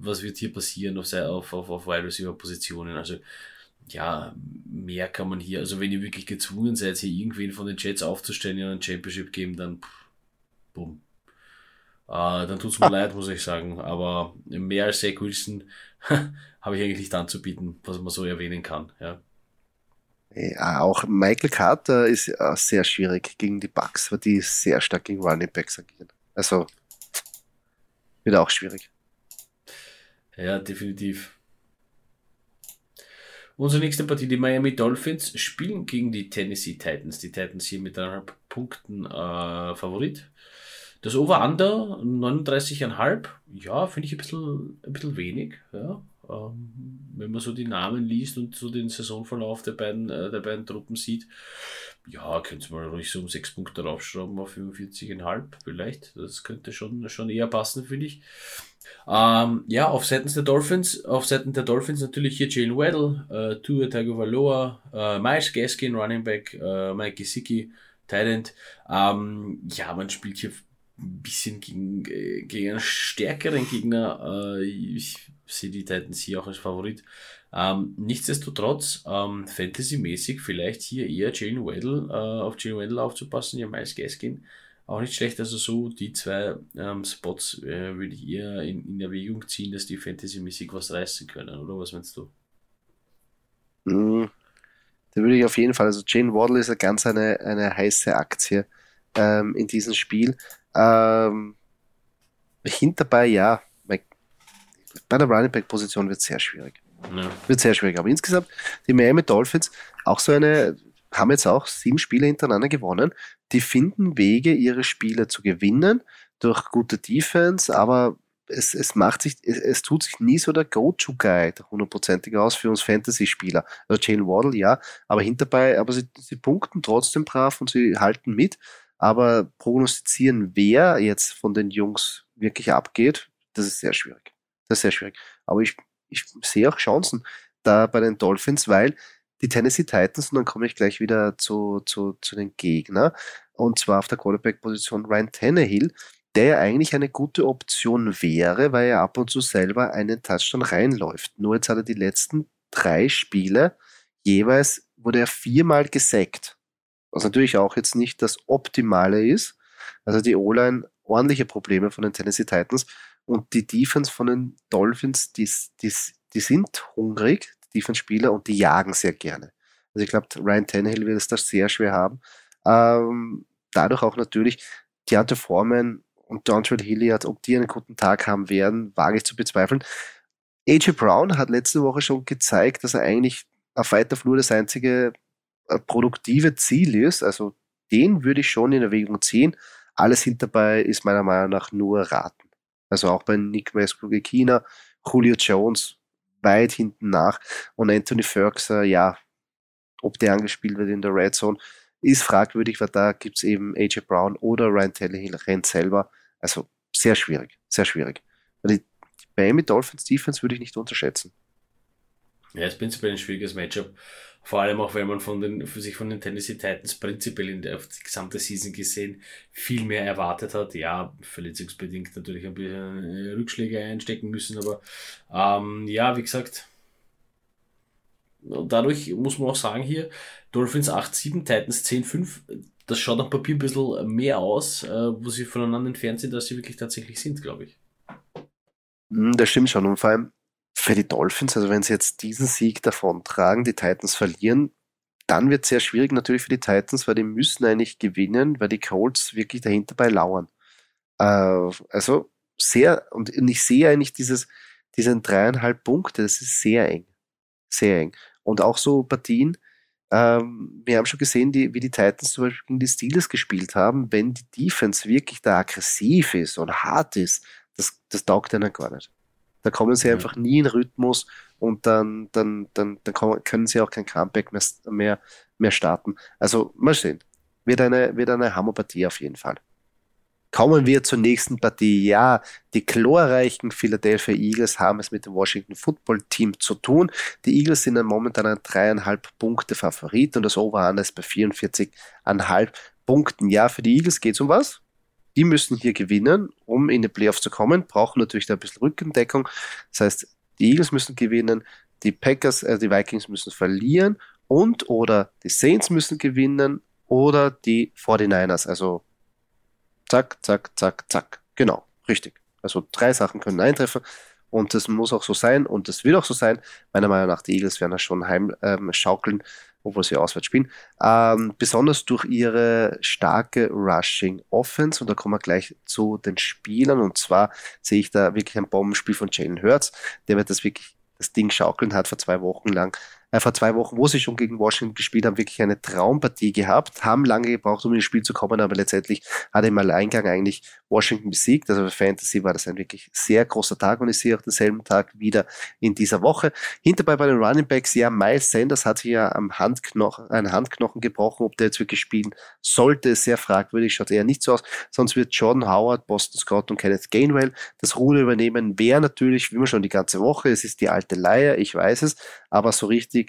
was wird hier passieren auf, auf, auf Wide Receiver Positionen? Also, ja, mehr kann man hier, also wenn ihr wirklich gezwungen seid, hier irgendwen von den Jets aufzustellen in ein Championship Game, dann pff, bumm. Äh, dann tut's mir leid, muss ich sagen. Aber mehr als Zach Wilson habe ich eigentlich nicht anzubieten, was man so erwähnen kann. Ja. Ja, auch Michael Carter ist äh, sehr schwierig gegen die Bucks, weil die sehr stark gegen Running Backs agieren. Also wird auch schwierig. Ja, definitiv. Unsere nächste Partie, die Miami Dolphins, spielen gegen die Tennessee Titans. Die Titans hier mit eineinhalb Punkten äh, Favorit. Das Over-Under 39,5. Ja, finde ich ein bisschen, ein bisschen wenig. Ja. Ähm, wenn man so die Namen liest und so den Saisonverlauf der beiden, äh, der beiden Truppen sieht, ja, könnte mal ruhig so um 6 Punkte raufschrauben auf 45,5 vielleicht. Das könnte schon, schon eher passen, finde ich. Ähm, ja, auf Seiten der Dolphins, auf Seiten der Dolphins natürlich hier Jalen Waddle, äh, Tua Tagovailoa, äh, Miles Gaskin, Running Back, äh, Mike Gesicki, End. Ähm, ja, man spielt hier ein bisschen gegen, äh, gegen einen stärkeren Gegner. Äh, ich sehe die Titans hier auch als Favorit. Ähm, nichtsdestotrotz, ähm, Fantasy-mäßig vielleicht hier eher Jalen Waddle, äh, auf Jalen Waddle aufzupassen, ja Miles Gaskin auch nicht schlecht. Also so die zwei ähm, Spots äh, würde ich eher in, in Erwägung ziehen, dass die Fantasy-mäßig was reißen können, oder was meinst du? Mm, Da würde ich auf jeden Fall, also Jane Waddle ist ja ganz eine, eine heiße Aktie ähm, in diesem Spiel. Ähm, hinterbei, ja, bei der Running Back Position wird es sehr schwierig. Ja. Wird sehr schwierig. Aber insgesamt, die Miami Dolphins, auch so eine, haben jetzt auch sieben Spiele hintereinander gewonnen. Die finden Wege, ihre Spiele zu gewinnen durch gute Defense, aber es, es macht sich, es, es tut sich nie so der Go-To-Guy hundertprozentig aus für uns Fantasy-Spieler. Also Jalen Waddle, ja, aber hinterbei, aber sie, sie punkten trotzdem brav und sie halten mit. Aber prognostizieren, wer jetzt von den Jungs wirklich abgeht, das ist sehr schwierig. Das ist sehr schwierig. Aber ich, ich sehe auch Chancen da bei den Dolphins, weil die Tennessee Titans, und dann komme ich gleich wieder zu, zu, zu den Gegner, und zwar auf der Quarterback-Position Ryan Tannehill, der ja eigentlich eine gute Option wäre, weil er ab und zu selber einen Touchdown reinläuft. Nur jetzt hat er die letzten drei Spiele jeweils, wurde er viermal gesackt. Was natürlich auch jetzt nicht das Optimale ist. Also die O-Line ordentliche Probleme von den Tennessee Titans und die Defense von den Dolphins, die, die, die sind hungrig, Defense-Spieler, und die jagen sehr gerne. Also ich glaube, Ryan Tannehill wird es da sehr schwer haben. Ähm, dadurch auch natürlich Deontay Foreman und Dontrell Hilliard, ob die einen guten Tag haben werden, wage ich zu bezweifeln. AJ Brown hat letzte Woche schon gezeigt, dass er eigentlich auf weiter Flur das einzige äh, produktive Ziel ist. Also den würde ich schon in Erwägung ziehen. Alles hinterbei ist meiner Meinung nach nur Raten. Also auch bei Nick Westbrook-Kina, Julio Jones weit hinten nach und Anthony Ferguson, ja, ob der angespielt wird in der Red Zone, ist fragwürdig, weil da gibt es eben AJ Brown oder Ryan Tannehill rennt selber. Also sehr schwierig, sehr schwierig. Weil die Miami Dolphins Defense würde ich nicht unterschätzen. Ja, ist prinzipiell ein schwieriges Matchup. Vor allem auch, wenn man von den, für sich von den Tennessee Titans prinzipiell in der, auf die gesamte Season gesehen viel mehr erwartet hat. Ja, verletzungsbedingt natürlich ein bisschen äh, Rückschläge einstecken müssen, aber ähm, ja, wie gesagt, dadurch muss man auch sagen hier, Dolphins 8-7, Titans 10-5, das schaut am Papier ein bisschen mehr aus, äh, wo sie voneinander entfernt sind, als sie wirklich tatsächlich sind, glaube ich. Mm, Das stimmt schon. Und vor allem für die Dolphins, also wenn sie jetzt diesen Sieg davontragen, die Titans verlieren, dann wird es sehr schwierig natürlich für die Titans, weil die müssen eigentlich gewinnen, weil die Colts wirklich dahinter bei lauern. Äh, also sehr, und ich sehe eigentlich dieses, diesen dreieinhalb Punkte, das ist sehr eng. Sehr eng. Und auch so Partien, ähm, wir haben schon gesehen, die, wie die Titans zum Beispiel gegen die Steelers gespielt haben, wenn die Defense wirklich da aggressiv ist und hart ist, das, das taugt ihnen gar nicht. Da kommen sie einfach nie in Rhythmus und dann, dann, dann, dann können sie auch kein Comeback mehr, mehr, mehr starten. Also mal sehen. Wird eine, wird eine Hammerpartie auf jeden Fall. Kommen wir zur nächsten Partie. Ja, die glorreichen Philadelphia Eagles haben es mit dem Washington Football Team zu tun. Die Eagles sind momentan ein dreieinhalb Punkte Favorit und das Over ist bei 44,5 Punkten. Ja, für die Eagles geht es um was? Die müssen hier gewinnen, um in die Playoffs zu kommen, brauchen natürlich da ein bisschen Rückendeckung. Das heißt, die Eagles müssen gewinnen, die Packers, äh, die Vikings müssen verlieren und oder die Saints müssen gewinnen oder die 49ers. Also zack, zack, zack, zack. Genau, richtig. Also drei Sachen können eintreffen und das muss auch so sein und das wird auch so sein. Meiner Meinung nach, die Eagles werden da schon heim ähm, obwohl sie auswärts spielen. Ähm, besonders durch ihre starke Rushing Offense und da kommen wir gleich zu den Spielern und zwar sehe ich da wirklich ein Bombenspiel von Jalen Hurts, der wird das wirklich das Ding schaukeln hat vor zwei Wochen lang äh, vor zwei Wochen, wo sie schon gegen Washington gespielt haben, wirklich eine Traumpartie gehabt, haben lange gebraucht, um ins Spiel zu kommen, aber letztendlich hat im Alleingang eigentlich Washington besiegt. Also für Fantasy war das ein wirklich sehr großer Tag und ich sehe auch denselben Tag wieder in dieser Woche. Hinterbei bei den Running Backs, ja, Miles Sanders hat sich ja am Handknochen, einen Handknochen gebrochen, ob der jetzt wirklich spielen sollte, ist sehr fragwürdig, schaut eher nicht so aus. Sonst wird Jordan Howard, Boston Scott und Kenneth Gainwell das Ruder übernehmen. Wer natürlich, wie man schon die ganze Woche, es ist die alte Leier, ich weiß es, aber so richtig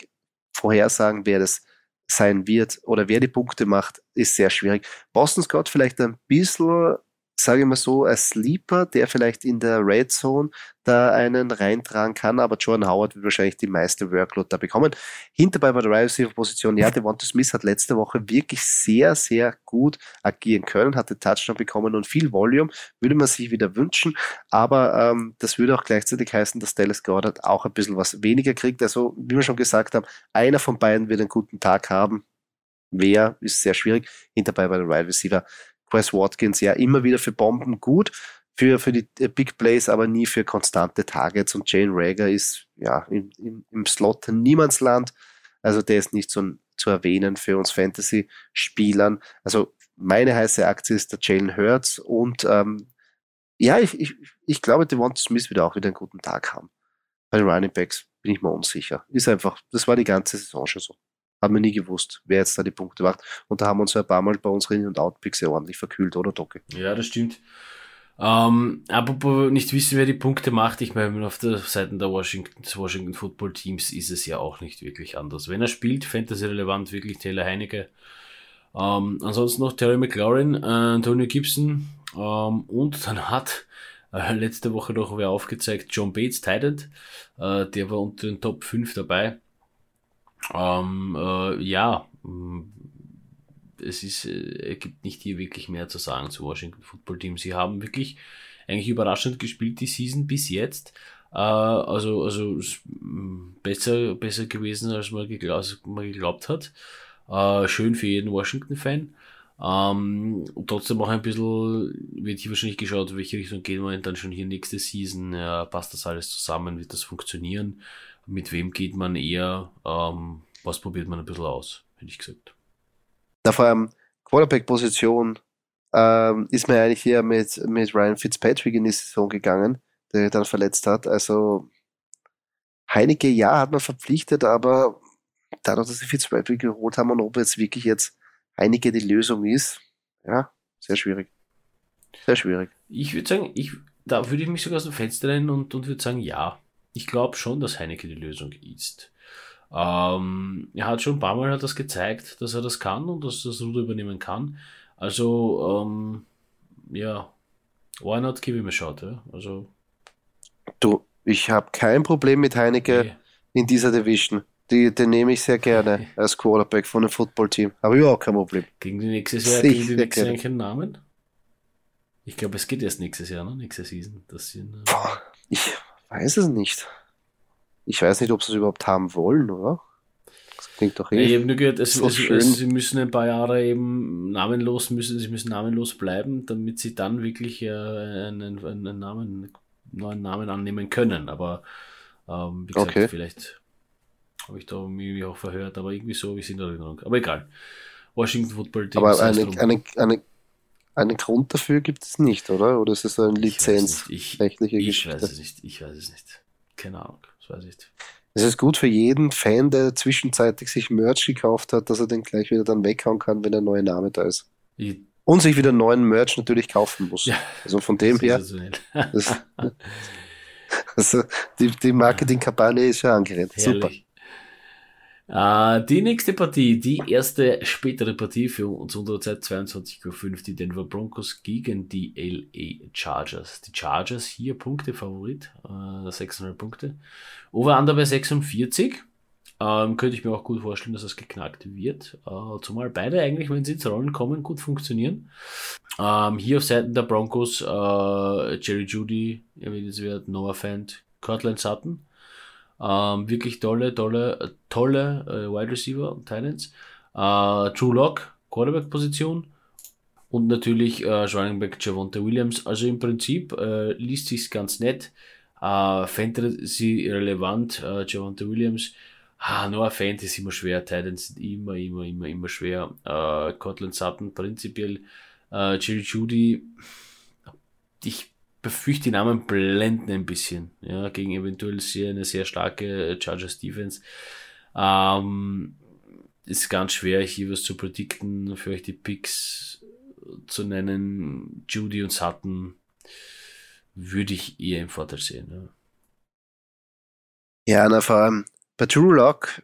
vorhersagen, wer das sein wird oder wer die Punkte macht, ist sehr schwierig. Boston Scott vielleicht ein bisschen sage ich mal so, als Sleeper, der vielleicht in der Red Zone da einen reintragen kann, aber Jordan Howard wird wahrscheinlich die meiste Workload da bekommen. Hinterbei bei der Wide Receiver Position, ja, Devonta Smith hat letzte Woche wirklich sehr, sehr gut agieren können, hatte Touchdown bekommen und viel Volume, würde man sich wieder wünschen, aber ähm, das würde auch gleichzeitig heißen, dass Dallas Goddard auch ein bisschen was weniger kriegt. Also, wie wir schon gesagt haben, einer von beiden wird einen guten Tag haben. Wer ist sehr schwierig. Hinterbei bei der Wide Receiver Chris Watkins ja immer wieder für Bomben gut, für, für die äh, Big Plays, aber nie für konstante Targets. Und Jane Rager ist ja im, im, im Slot Niemandsland. Also der ist nicht so zu erwähnen für uns Fantasy-Spielern. Also meine heiße Aktie ist der Jalen Hurts und ähm, ja, ich, ich, ich glaube, Devonta Smith wird auch wieder einen guten Tag haben. Bei den Running Backs bin ich mir unsicher. Ist einfach, das war die ganze Saison schon so haben wir nie gewusst, wer jetzt da die Punkte macht. Und da haben wir uns ein paar Mal bei unseren In- und Outpicks ja ordentlich verkühlt, oder Docke? Ja, das stimmt. Ähm, apropos nicht wissen, wer die Punkte macht, ich meine, auf der Seite der Washington, des Washington Football Teams ist es ja auch nicht wirklich anders. Wenn er spielt, Fantasy relevant, wirklich Taylor Heinecke. Ähm, ansonsten noch Terry McLaurin, äh, Antonio Gibson ähm, und dann hat äh, letzte Woche noch wer aufgezeigt, John Bates, Titan, äh, der war unter den Top 5 dabei. Ähm, äh, ja, mm, es ist, äh, gibt nicht hier wirklich mehr zu sagen zu Washington Football Team. Sie haben wirklich eigentlich überraschend gespielt die Season bis jetzt. Äh, also, also mm, besser, besser gewesen, als man, geglaub, als man geglaubt hat. Äh, schön für jeden Washington-Fan. Ähm, trotzdem auch ein bisschen, wird hier wahrscheinlich geschaut, welche Richtung gehen wir dann schon hier nächste Season. Ja, passt das alles zusammen? Wird das funktionieren? Mit wem geht man eher, ähm, was probiert man ein bisschen aus, hätte ich gesagt. Da vor allem Quarterback-Position ähm, ist man eigentlich hier mit, mit Ryan Fitzpatrick in die Saison gegangen, der dann verletzt hat. Also Heineke, ja, hat man verpflichtet, aber dadurch, dass sie Fitzpatrick geholt haben und ob jetzt wirklich jetzt Heineke die Lösung ist, ja, sehr schwierig. Sehr schwierig. Ich würde sagen, ich, da würde ich mich sogar aus dem Fenster rennen und, und würde sagen, ja ich glaube schon, dass Heineke die Lösung ist. Ähm, er hat schon ein paar Mal hat das gezeigt, dass er das kann und dass er das Ruder übernehmen kann. Also, ähm, ja, why not give him a shot? Ja? Also, du, ich habe kein Problem mit Heineke okay. in dieser Division. Die, den nehme ich sehr gerne als Quarterback von einem Footballteam. Aber überhaupt kein Problem. Gegen die nächste Jahr, gegen die nächste Jahr keinen Namen? Ich glaube, es geht erst nächstes Jahr, ne? Nächste Season. Das sind, äh ich weiß es nicht. Ich weiß nicht, ob sie es überhaupt haben wollen, oder? Das klingt doch eh. Habe nur gehört, es, so es, es, sie müssen ein paar Jahre eben namenlos müssen, sie müssen namenlos bleiben, damit sie dann wirklich äh, einen, einen Namen, neuen Namen annehmen können. Aber ähm, wie gesagt, okay. vielleicht habe ich da mich auch verhört, aber irgendwie so wie es in Erinnerung. Aber egal. Washington Football Team. Aber eine, eine, eine, Einen Grund dafür gibt es nicht, oder? Oder ist es so eine lizenzrechtliche ich, Geschichte? Ich weiß es nicht. Ich weiß es nicht. Keine Ahnung. Das weiß ich nicht. Es ist gut für jeden Fan, der zwischenzeitlich sich Merch gekauft hat, dass er den gleich wieder dann weghauen kann, wenn der neue Name da ist. Ich, Und sich wieder neuen Merch natürlich kaufen muss. Ja, Also von dem her, das, also die, die Marketingkampagne ist ja angerennt. Super. Äh, die nächste Partie, die erste spätere Partie für uns unserer Zeit, 22.05 Uhr, die Denver Broncos gegen die LA Chargers. Die Chargers hier Punkte Favorit, äh, 600 Punkte. Over-Under bei 46. Ähm, könnte ich mir auch gut vorstellen, dass das geknackt wird. Äh, zumal beide eigentlich, wenn sie ins Rollen kommen, gut funktionieren. Ähm, hier auf Seiten der Broncos äh, Jerry Judy, erwähnenswert, Noah Fant, Cortland Sutton. Ähm, wirklich tolle, tolle, tolle äh, Wide Receiver und Titans. Äh, True Lock, Quarterback-Position. Und natürlich äh, Back Javonte Williams. Also im Prinzip äh, liest sich's ganz nett. Äh, Fantasy relevant, äh, Javonte Williams. Ah, Noah Fant ist immer schwer. Titans sind immer, immer, immer, immer schwer. Äh, Cortland Sutton prinzipiell. Äh, Jerry Judy. Ich befürchte, die Namen blenden ein bisschen, ja, gegen eventuell sehr, eine sehr starke äh, Chargers Defense. Ähm, ist ganz schwer, hier was zu predikten, für euch die Picks zu nennen. Judy und Sutton würde ich eher im Vorteil sehen. Ja. Ja, na, vor allem bei True Lock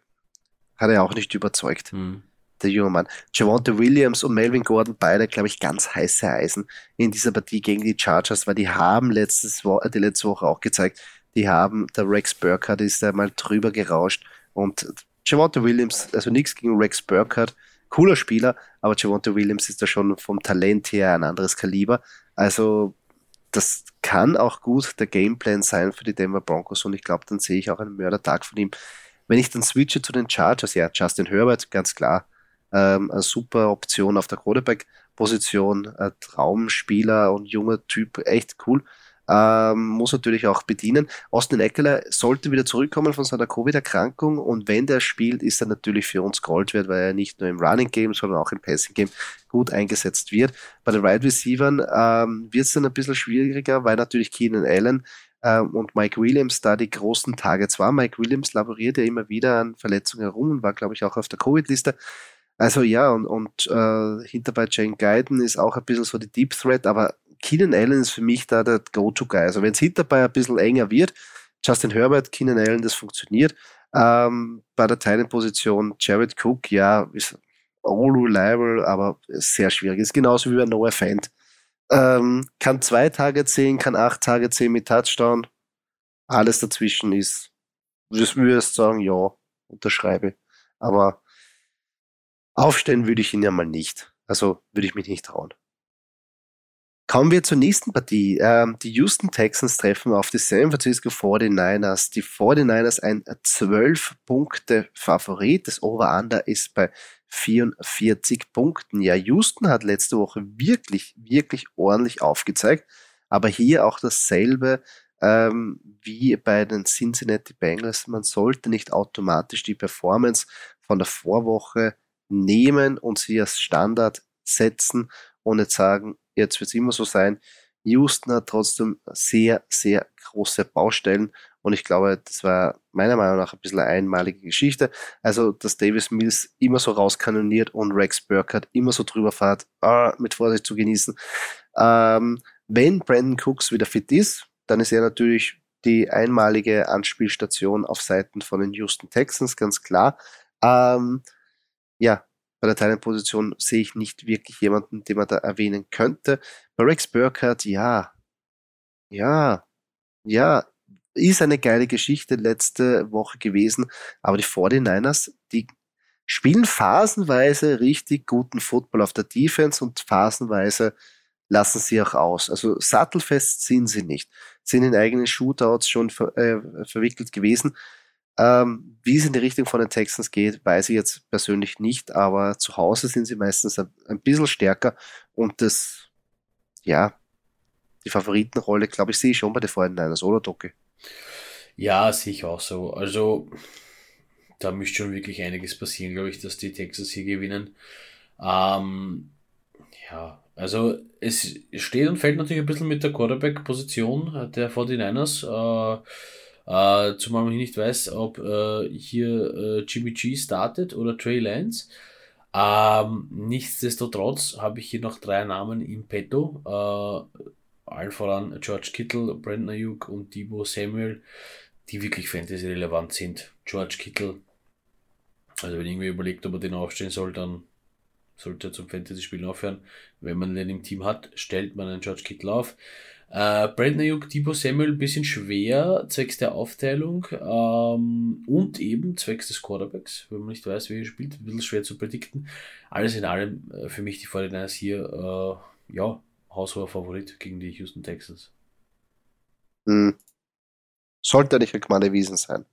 hat er auch nicht überzeugt, Hm. Der junge Mann. Javonte Williams und Melvin Gordon, beide, glaube ich, ganz heiße Eisen in dieser Partie gegen die Chargers, weil die haben letztes Wo die letzte Woche auch gezeigt, die haben, der Rex Burkhardt ist da mal drüber gerauscht und Javonte Williams, also nichts gegen Rex Burkhardt, cooler Spieler, aber Javonte Williams ist da schon vom Talent her ein anderes Kaliber. Also das kann auch gut der Gameplan sein für die Denver Broncos und ich glaube, dann sehe ich auch einen Mördertag von ihm. Wenn ich dann switche zu den Chargers, ja, Justin Herbert, ganz klar, ähm, eine super Option auf der Quarterback-Position, Traumspieler und junger Typ, echt cool. Ähm, muss natürlich auch bedienen. Austin Eckler sollte wieder zurückkommen von seiner Covid-Erkrankung und wenn der spielt, ist er natürlich für uns Gold wert, weil er nicht nur im Running Game, sondern auch im Passing Game gut eingesetzt wird. Bei den Wide right Receivern ähm, wird es dann ein bisschen schwieriger, weil natürlich Keenan Allen ähm, und Mike Williams da die großen Targets waren. Mike Williams laboriert ja immer wieder an Verletzungen herum und war, glaube ich, auch auf der Covid-Liste. Also ja, und, und äh, hinter bei Jane Guyton ist auch ein bisschen so die Deep Threat, aber Keenan Allen ist für mich da der Go-To-Guy. Also wenn es hinterbei ein bisschen enger wird, Justin Herbert, Keenan Allen, das funktioniert. Ähm, bei der Teilenposition Jared Cook, ja, ist all reliable, aber sehr schwierig. Ist genauso wie bei Noah Fant. Ähm, kann zwei Tage zählen, kann acht Tage zählen mit Touchdown. Alles dazwischen ist, ich würde sagen, ja, unterschreibe. Aber aufstellen würde ich ihn ja mal nicht. Also würde ich mich nicht trauen. Kommen wir zur nächsten Partie. Ähm, die Houston Texans treffen auf die San Francisco 49ers. Die 49ers ein 12-Punkte-Favorit. Das Over-Under ist bei 44 Punkten. Ja, Houston hat letzte Woche wirklich, wirklich ordentlich aufgezeigt. Aber hier auch dasselbe ähm, wie bei den Cincinnati Bengals. Man sollte nicht automatisch die Performance von der Vorwoche nehmen und sie als Standard setzen und nicht sagen, jetzt wird es immer so sein. Houston hat trotzdem sehr, sehr große Baustellen und ich glaube, das war meiner Meinung nach ein bisschen eine einmalige Geschichte. Also, dass Davis Mills immer so rauskanoniert und Rex Burkhardt immer so drüber fährt, ah, mit Vorsicht zu genießen. Ähm, wenn Brandon Cooks wieder fit ist, dann ist er natürlich die einmalige Anspielstation auf Seiten von den Houston Texans, ganz klar. Ähm, ja, bei der Teilenposition sehe ich nicht wirklich jemanden, den man da erwähnen könnte. Bei Rex Burkhardt, ja, ja, ja, ist eine geile Geschichte letzte Woche gewesen, aber die 49ers, die spielen phasenweise richtig guten Football auf der Defense und phasenweise lassen sie auch aus. Also sattelfest sind sie nicht, sind in eigenen Shootouts schon ver äh, verwickelt gewesen. Ähm, wie es in die Richtung von den Texans geht, weiß ich jetzt persönlich nicht, aber zu Hause sind sie meistens ein, ein bisschen stärker und das, ja, die Favoritenrolle, glaube ich, sehe ich schon bei den 49ers, oder Docke? Ja, sehe ich auch so. Also, da müsste schon wirklich einiges passieren, glaube ich, dass die Texans hier gewinnen. Ähm, Ja, also es steht und fällt natürlich ein bisschen mit der Quarterback-Position der 49ers. Äh, äh, zumal man nicht weiß, ob äh, hier äh, Jimmy G startet oder Trey Lance. Ähm, nichtsdestotrotz habe ich hier noch drei Namen im Petto. Äh, allen voran George Kittle, Brandon Ayuk und Debo Samuel, die wirklich fantasy-relevant sind. George Kittle, also wenn irgendwie überlegt, ob er den aufstellen soll, dann sollte er zum Fantasy-Spielen aufhören. Wenn man den im Team hat, stellt man einen George Kittle auf. Äh, Brandon Ayuk, Debo Samuel, bisschen schwer, zwecks der Aufteilung ähm, und eben zwecks des Quarterbacks, wenn man nicht weiß, wie er spielt, ein bisschen schwer zu predikten. Alles in allem äh, für mich die 49ers hier, äh, ja, haushoher Favorit gegen die Houston Texans. Hm. Sollte nicht Rekman erwiesen sein.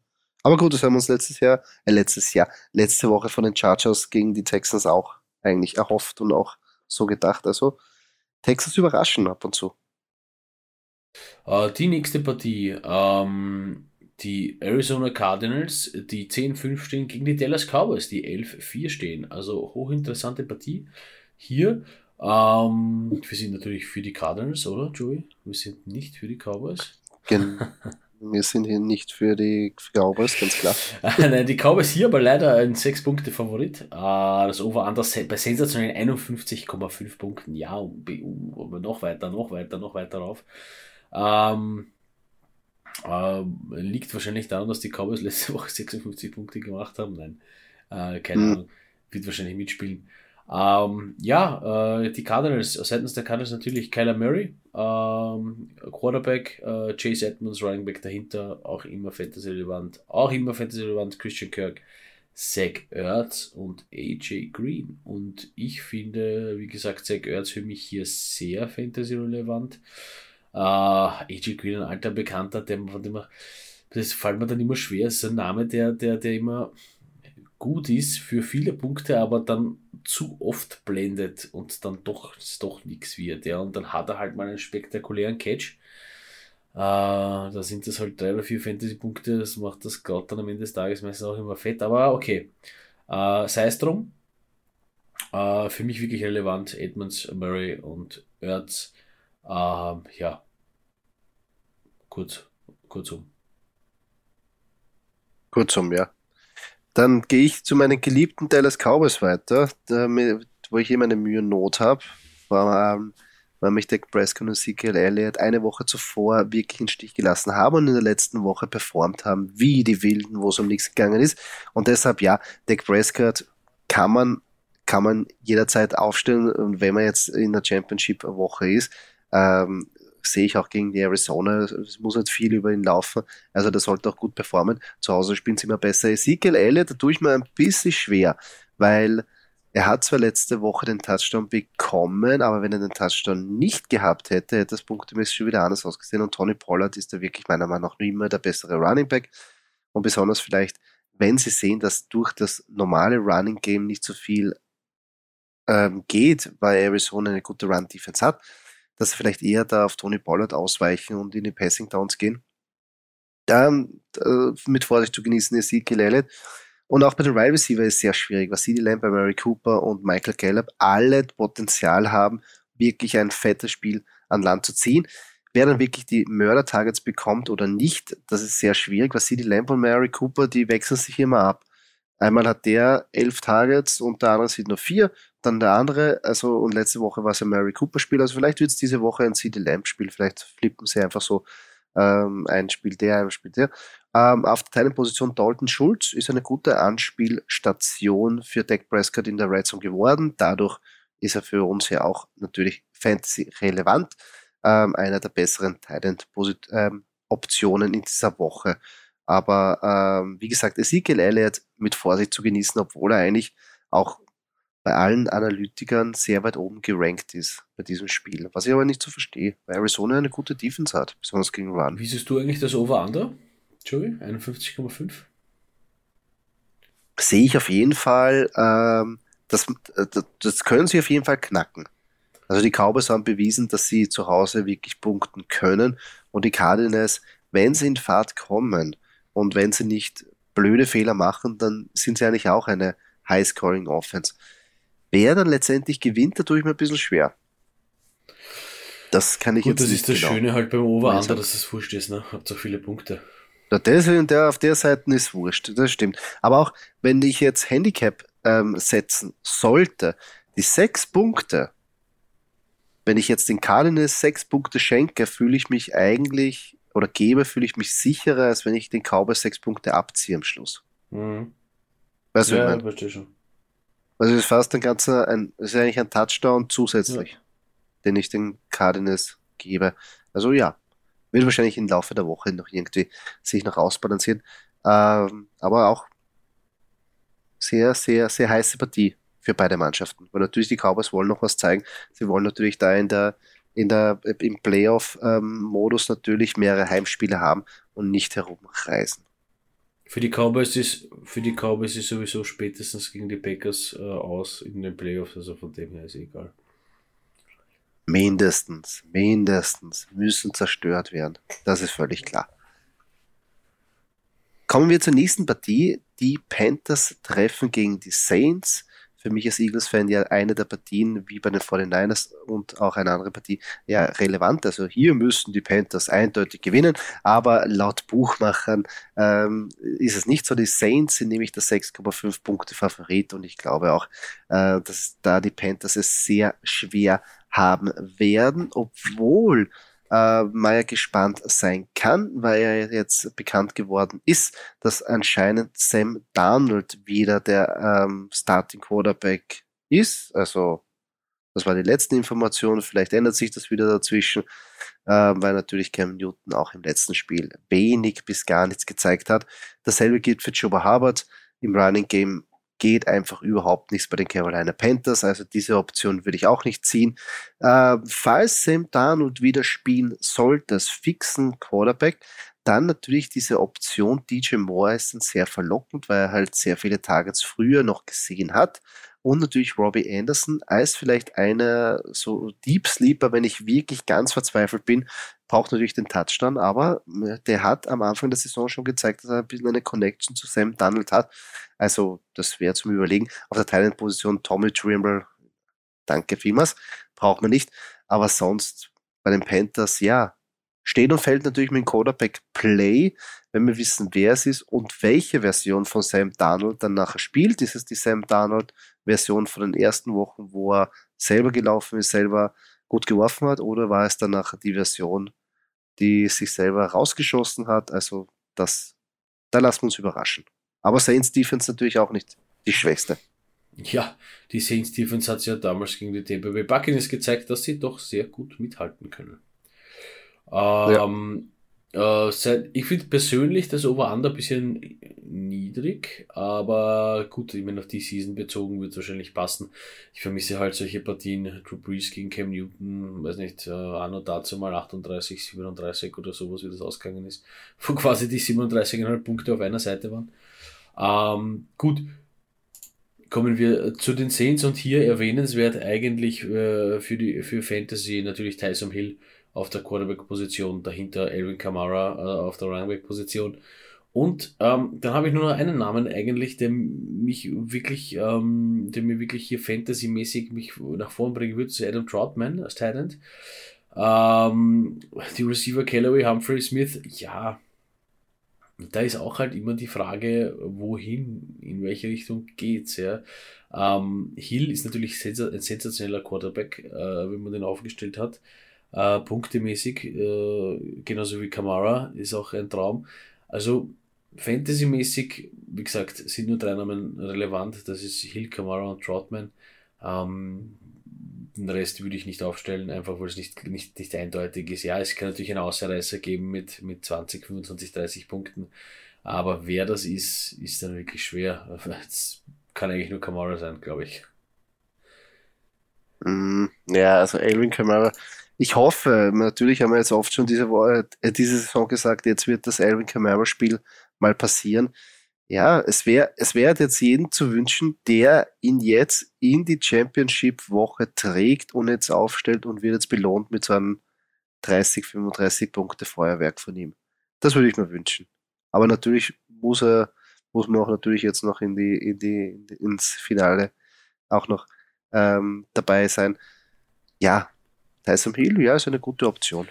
Aber gut, das haben wir uns letztes Jahr, äh, letztes Jahr, letzte Woche von den Chargers gegen die Texans auch eigentlich erhofft und auch so gedacht. Also Texans überraschen ab und zu. Uh, die nächste Partie, ähm, die Arizona Cardinals, die 10-5 stehen gegen die Dallas Cowboys, die 11-4 stehen. Also hochinteressante Partie. Hier, ähm, wir sind natürlich für die Cardinals, oder Joey? Wir sind nicht für die Cowboys. Genau. Wir sind hier nicht für die Cowboys, ganz klar. Nein, die Cowboys hier aber leider ein 6-Punkte-Favorit. Uh, das Over-Under bei sensationellen 51,5 Punkten. Ja, aber noch weiter, noch weiter, noch weiter rauf. Ähm, äh, liegt wahrscheinlich daran, dass die Cowboys letzte Woche 56 Punkte gemacht haben. Nein, äh, keine mhm. Ahnung. Wird wahrscheinlich mitspielen. Ähm, ja, äh, die Cardinals, seitens der Cardinals natürlich Kyler Murray, ähm, Quarterback, äh, Chase Edmonds, Running Back dahinter, auch immer fantasy-relevant, auch immer fantasy-relevant, Christian Kirk, Zach Ertz und AJ Green. Und ich finde, wie gesagt, Zach Ertz für mich hier sehr fantasy-relevant. Äh, AJ Green, ein alter Bekannter, der, von dem man, das fällt mir dann immer schwer, ist ein Name, der, der, der immer gut ist für viele Punkte, aber dann zu oft blendet und dann doch, doch nichts wird. Ja. Und dann hat er halt mal einen spektakulären Catch. Äh, da sind das halt drei oder vier Fantasy-Punkte, das macht das gerade dann am Ende des Tages meistens auch immer fett, aber okay. Äh, Sei es drum. Äh, für mich wirklich relevant, Edmonds, Murray und Ertz. Äh, ja, kurz, kurzum. Kurzum, ja. Dann gehe ich zu meinen geliebten Dallas Cowboys weiter, damit, wo ich immer eine Mühe und Not habe, weil, ähm, weil mich Dak Prescott und Ezekiel Elliott eine Woche zuvor wirklich in Stich gelassen haben und in der letzten Woche performt haben, wie die Wilden, wo es um nichts gegangen ist. Und deshalb, ja, Dak Prescott kann man, kann man jederzeit aufstellen und wenn man jetzt in der Championship-Woche ist, ähm, sehe ich auch gegen die Arizona. Es muss halt viel über ihn laufen. Also der sollte auch gut performen. Zu Hause spielen sie immer besser. Ezekiel Elliott, da tue ich mir ein bisschen schwer, weil er hat zwar letzte Woche den Touchdown bekommen, aber wenn er den Touchdown nicht gehabt hätte, hätte das punktemäßig schon wieder anders ausgesehen. Und Tony Pollard ist da wirklich meiner Meinung nach noch immer der bessere Running Back. Und besonders vielleicht, wenn sie sehen, dass durch das normale Running Game nicht so viel ähm, geht, weil Arizona eine gute Run-Defense hat, dass sie vielleicht eher da auf Tony Pollard ausweichen und in die Passing Downs gehen. Da äh, mit Vorsicht zu genießen ist Ezekiel Elliott. Und auch bei den Wide Receiver ist sehr schwierig, was CD Lamb, Mary Cooper und Michael Gallup alle Potenzial haben, wirklich ein fettes Spiel an Land zu ziehen. Wer dann wirklich die Mörder-Targets bekommt oder nicht, das ist sehr schwierig, was CD Lamb und Mary Cooper, die wechseln sich immer ab. Einmal hat der elf Targets und der andere sieht nur vier dann der andere, also und letzte Woche war es ein Mary Cooper Spiel, also vielleicht wird es diese Woche ein CD Lamb Spiel, vielleicht flippen sie einfach so ähm, ein Spiel der, ein Spiel der. Ähm, auf der Teilenposition Dalton Schulz ist eine gute Anspielstation für Dak Prescott in der Red Zone geworden. Dadurch ist er für uns ja auch natürlich Fantasy relevant. Ähm, einer der besseren Talent-Optionen ähm, in dieser Woche. Aber ähm, wie gesagt, Ezekiel Elliott mit Vorsicht zu genießen, obwohl er eigentlich auch bei allen Analytikern sehr weit oben gerankt ist bei diesem Spiel. Was ich aber nicht so verstehe, weil Arizona eine gute Defense hat, besonders gegen Run. Wie siehst du eigentlich das Over-Under, Joey? 51,5? Sehe ich auf jeden Fall, ähm, das, das, das können sie auf jeden Fall knacken. Also die Cowboys haben bewiesen, dass sie zu Hause wirklich punkten können und die Cardinals, wenn sie in Fahrt kommen und wenn sie nicht blöde Fehler machen, dann sind sie eigentlich auch eine High-Scoring-Offense wer dann letztendlich gewinnt, da tue ich mir ein bisschen schwer. Das kann ich Gut, jetzt das ist das genau Schöne halt beim Over-Under, dass es wurscht ist, ne? Habt auch viele Punkte. Ja, das und der auf der Seite ist wurscht, das stimmt. Aber auch wenn ich jetzt Handicap ähm, setzen sollte, die sechs Punkte, wenn ich jetzt den Cardinals sechs Punkte schenke, fühle ich mich eigentlich oder gebe, fühle ich mich sicherer, als wenn ich den Cowboys sechs Punkte abziehe am Schluss. Mhm. Weißt du, ja, ich verstehe schon. Also es ist fast ein ganzer, ein, es ist eigentlich ein Touchdown zusätzlich, ja. den ich den Cardinals gebe. Also ja, wird wahrscheinlich im Laufe der Woche noch irgendwie sich noch ausbalancieren. Ähm, aber auch sehr, sehr, sehr heiße Partie für beide Mannschaften. Weil natürlich die Cowboys wollen noch was zeigen. Sie wollen natürlich da in der, in der, im Playoff-Modus natürlich mehrere Heimspiele haben und nicht herumreisen. Für die Cowboys ist, für die Cowboys ist sowieso spätestens gegen die Packers äh, aus in den Playoffs, also von dem her ist egal. Mindestens, mindestens müssen zerstört werden. Das ist völlig klar. Kommen wir zur nächsten Partie. Die Panthers treffen gegen die Saints für mich als Eagles-Fan ja eine der Partien, wie bei den 49ers und auch eine andere Partie, ja relevant. Also hier müssen die Panthers eindeutig gewinnen, aber laut Buchmachern ähm, ist es nicht so. Die Saints sind nämlich der 6,5 Punkte Favorit und ich glaube auch, äh, dass da die Panthers es sehr schwer haben werden, obwohl äh, ja gespannt sein kann, weil er jetzt bekannt geworden ist, dass anscheinend Sam Darnold wieder der ähm, Starting Quarterback ist. Also das war die letzte Information. Vielleicht ändert sich das wieder dazwischen, äh, weil natürlich Cam Newton auch im letzten Spiel wenig bis gar nichts gezeigt hat. Dasselbe gilt für Joe Harvard. Im Running Game geht einfach überhaupt nichts bei den Carolina Panthers. Also diese Option würde ich auch nicht ziehen. Äh, falls Sam Darnold wieder spielen sollte, als fixen Quarterback, dann natürlich diese Option DJ Moore ist dann sehr verlockend, weil er halt sehr viele Targets früher noch gesehen hat. Und natürlich Robbie Anderson als vielleicht einer so Deep Sleeper, wenn ich wirklich ganz verzweifelt bin, braucht natürlich den Touchdown, aber äh, der hat am Anfang der Saison schon gezeigt, dass er ein bisschen eine Connection zu Sam Donald hat. Also das wäre zum Überlegen. Auf der Teilenposition Tommy Trimble, danke vielmals, braucht man nicht. Aber sonst bei den Panthers, ja, steht und fällt natürlich mit dem Quarterback Play, wenn wir wissen, wer es ist und welche Version von Sam Darnold dann nachher spielt. Ist es die Sam Darnold Version von den ersten Wochen, wo er selber gelaufen ist, selber gut geworfen hat, oder war es dann nachher die Version, die sich selber rausgeschossen hat? Also das, da lassen wir uns überraschen. Aber Saints Defense natürlich auch nicht die schwächste. Ja, die Saints Defense hat ja damals gegen die Tampa Bay Buccaneers gezeigt, dass sie doch sehr gut mithalten können. Ähm, ja. Äh, ich finde persönlich das Over-Under ein bisschen niedrig, aber gut, ich meine, auf die Season bezogen wird es wahrscheinlich passen. Ich vermisse halt solche Partien, Drew Brees gegen Cam Newton, weiß nicht, äh, anno dazu mal 38, 37 oder sowas, wie das ausgegangen ist, wo quasi die 37,5 Punkte auf einer Seite waren. Ähm, gut, kommen wir zu den Saints und hier erwähnenswert eigentlich äh, für die für Fantasy natürlich Tyson Hill auf der Quarterback-Position, dahinter Elvin Kamara äh, auf der Running-Back-Position. Und ähm, dann habe ich nur noch einen Namen eigentlich, der mich wirklich, ähm, der mir wirklich hier Fantasy-mäßig mich nach vorn bringen würde, ist Adam Troutman als Talent. Ähm, die Receiver Callaway, Humphrey Smith, ja, da ist auch halt immer die Frage, wohin, in welche Richtung geht's, ja. Ähm, Hill ist natürlich ein sensationeller Quarterback, äh, wenn man den aufgestellt hat. Äh, punktemäßig, äh, genauso wie Kamara, ist auch ein Traum. Also Fantasy-mäßig, wie gesagt, sind nur drei Namen relevant. Das ist Hill, Kamara und Troutman. Ähm, den Rest würde ich nicht aufstellen, einfach weil es nicht, nicht, nicht eindeutig ist. Ja, es kann natürlich einen Ausreißer geben mit, mit 20, 25, 30 Punkten. Aber wer das ist, ist dann wirklich schwer. Es kann eigentlich nur Kamara sein, glaube ich. Mm, ja, also Alvin Kamara. Ich hoffe, natürlich haben wir jetzt oft schon diese, Woche, äh, diese Saison gesagt, jetzt wird das Alvin Kamara-Spiel mal passieren ja, es wäre es wäre jetzt jeden zu wünschen, der ihn jetzt in die Championship-Woche trägt und jetzt aufstellt und wird jetzt belohnt mit so einem 30, 35 Punkte Feuerwerk von ihm. Das würde ich mir wünschen. Aber natürlich muss er, muss man auch natürlich jetzt noch in die, in die, ins Finale auch noch ähm, dabei sein. Ja, Tyson Hill, ja, ist eine gute Option.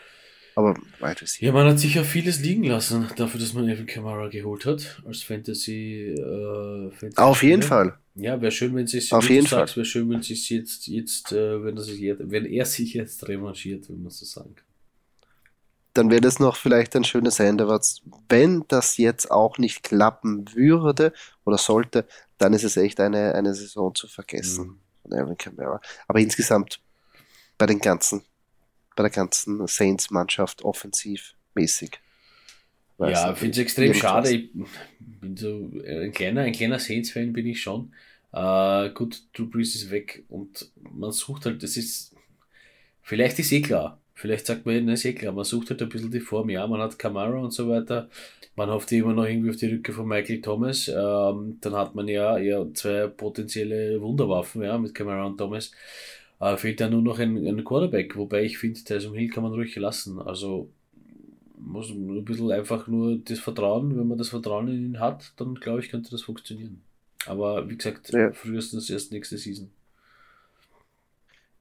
Aber weit ist Ja, man hat sicher vieles liegen lassen, dafür, dass man Evan Kamara geholt hat, als Fantasy. Äh, Fantasy Auf jeden Fall. Ja, wäre schön, wenn sie es Auf jeden Fall. wäre schön, wenn sie es jetzt, jetzt äh, wenn, das jetzt, wenn er sich jetzt revanchiert, wenn man so sagen kann. Dann wäre das noch vielleicht ein schönes Ende, was, wenn das jetzt auch nicht klappen würde oder sollte, dann ist es echt eine, eine Saison zu vergessen mhm. von Evan Kamara. Aber insgesamt bei den ganzen bei der ganzen Saints-Mannschaft offensivmäßig. Ja, ich finde es extrem schade. Ich bin so ein kleiner, ein kleiner Saints-Fan bin ich schon. Uh, gut, Drew Brees ist weg und man sucht halt, das ist, vielleicht ist eh klar. Vielleicht sagt man, das ist eh klar, man sucht halt ein bisschen die Form. Ja, man hat Camara und so weiter. Man hofft immer noch irgendwie auf die Rücke von Michael Thomas. Ähm, dann hat man ja eher zwei potenzielle Wunderwaffen, ja, mit Camara und Thomas. Äh, fehlt ja nur noch ein, ein Quarterback, wobei ich finde, Tyson Hill kann man ruhig lassen. Also muss ein bisschen einfach nur das Vertrauen, wenn man das Vertrauen in ihn hat, dann glaube ich, könnte das funktionieren. Aber wie gesagt, ja. frühestens erst nächste Season.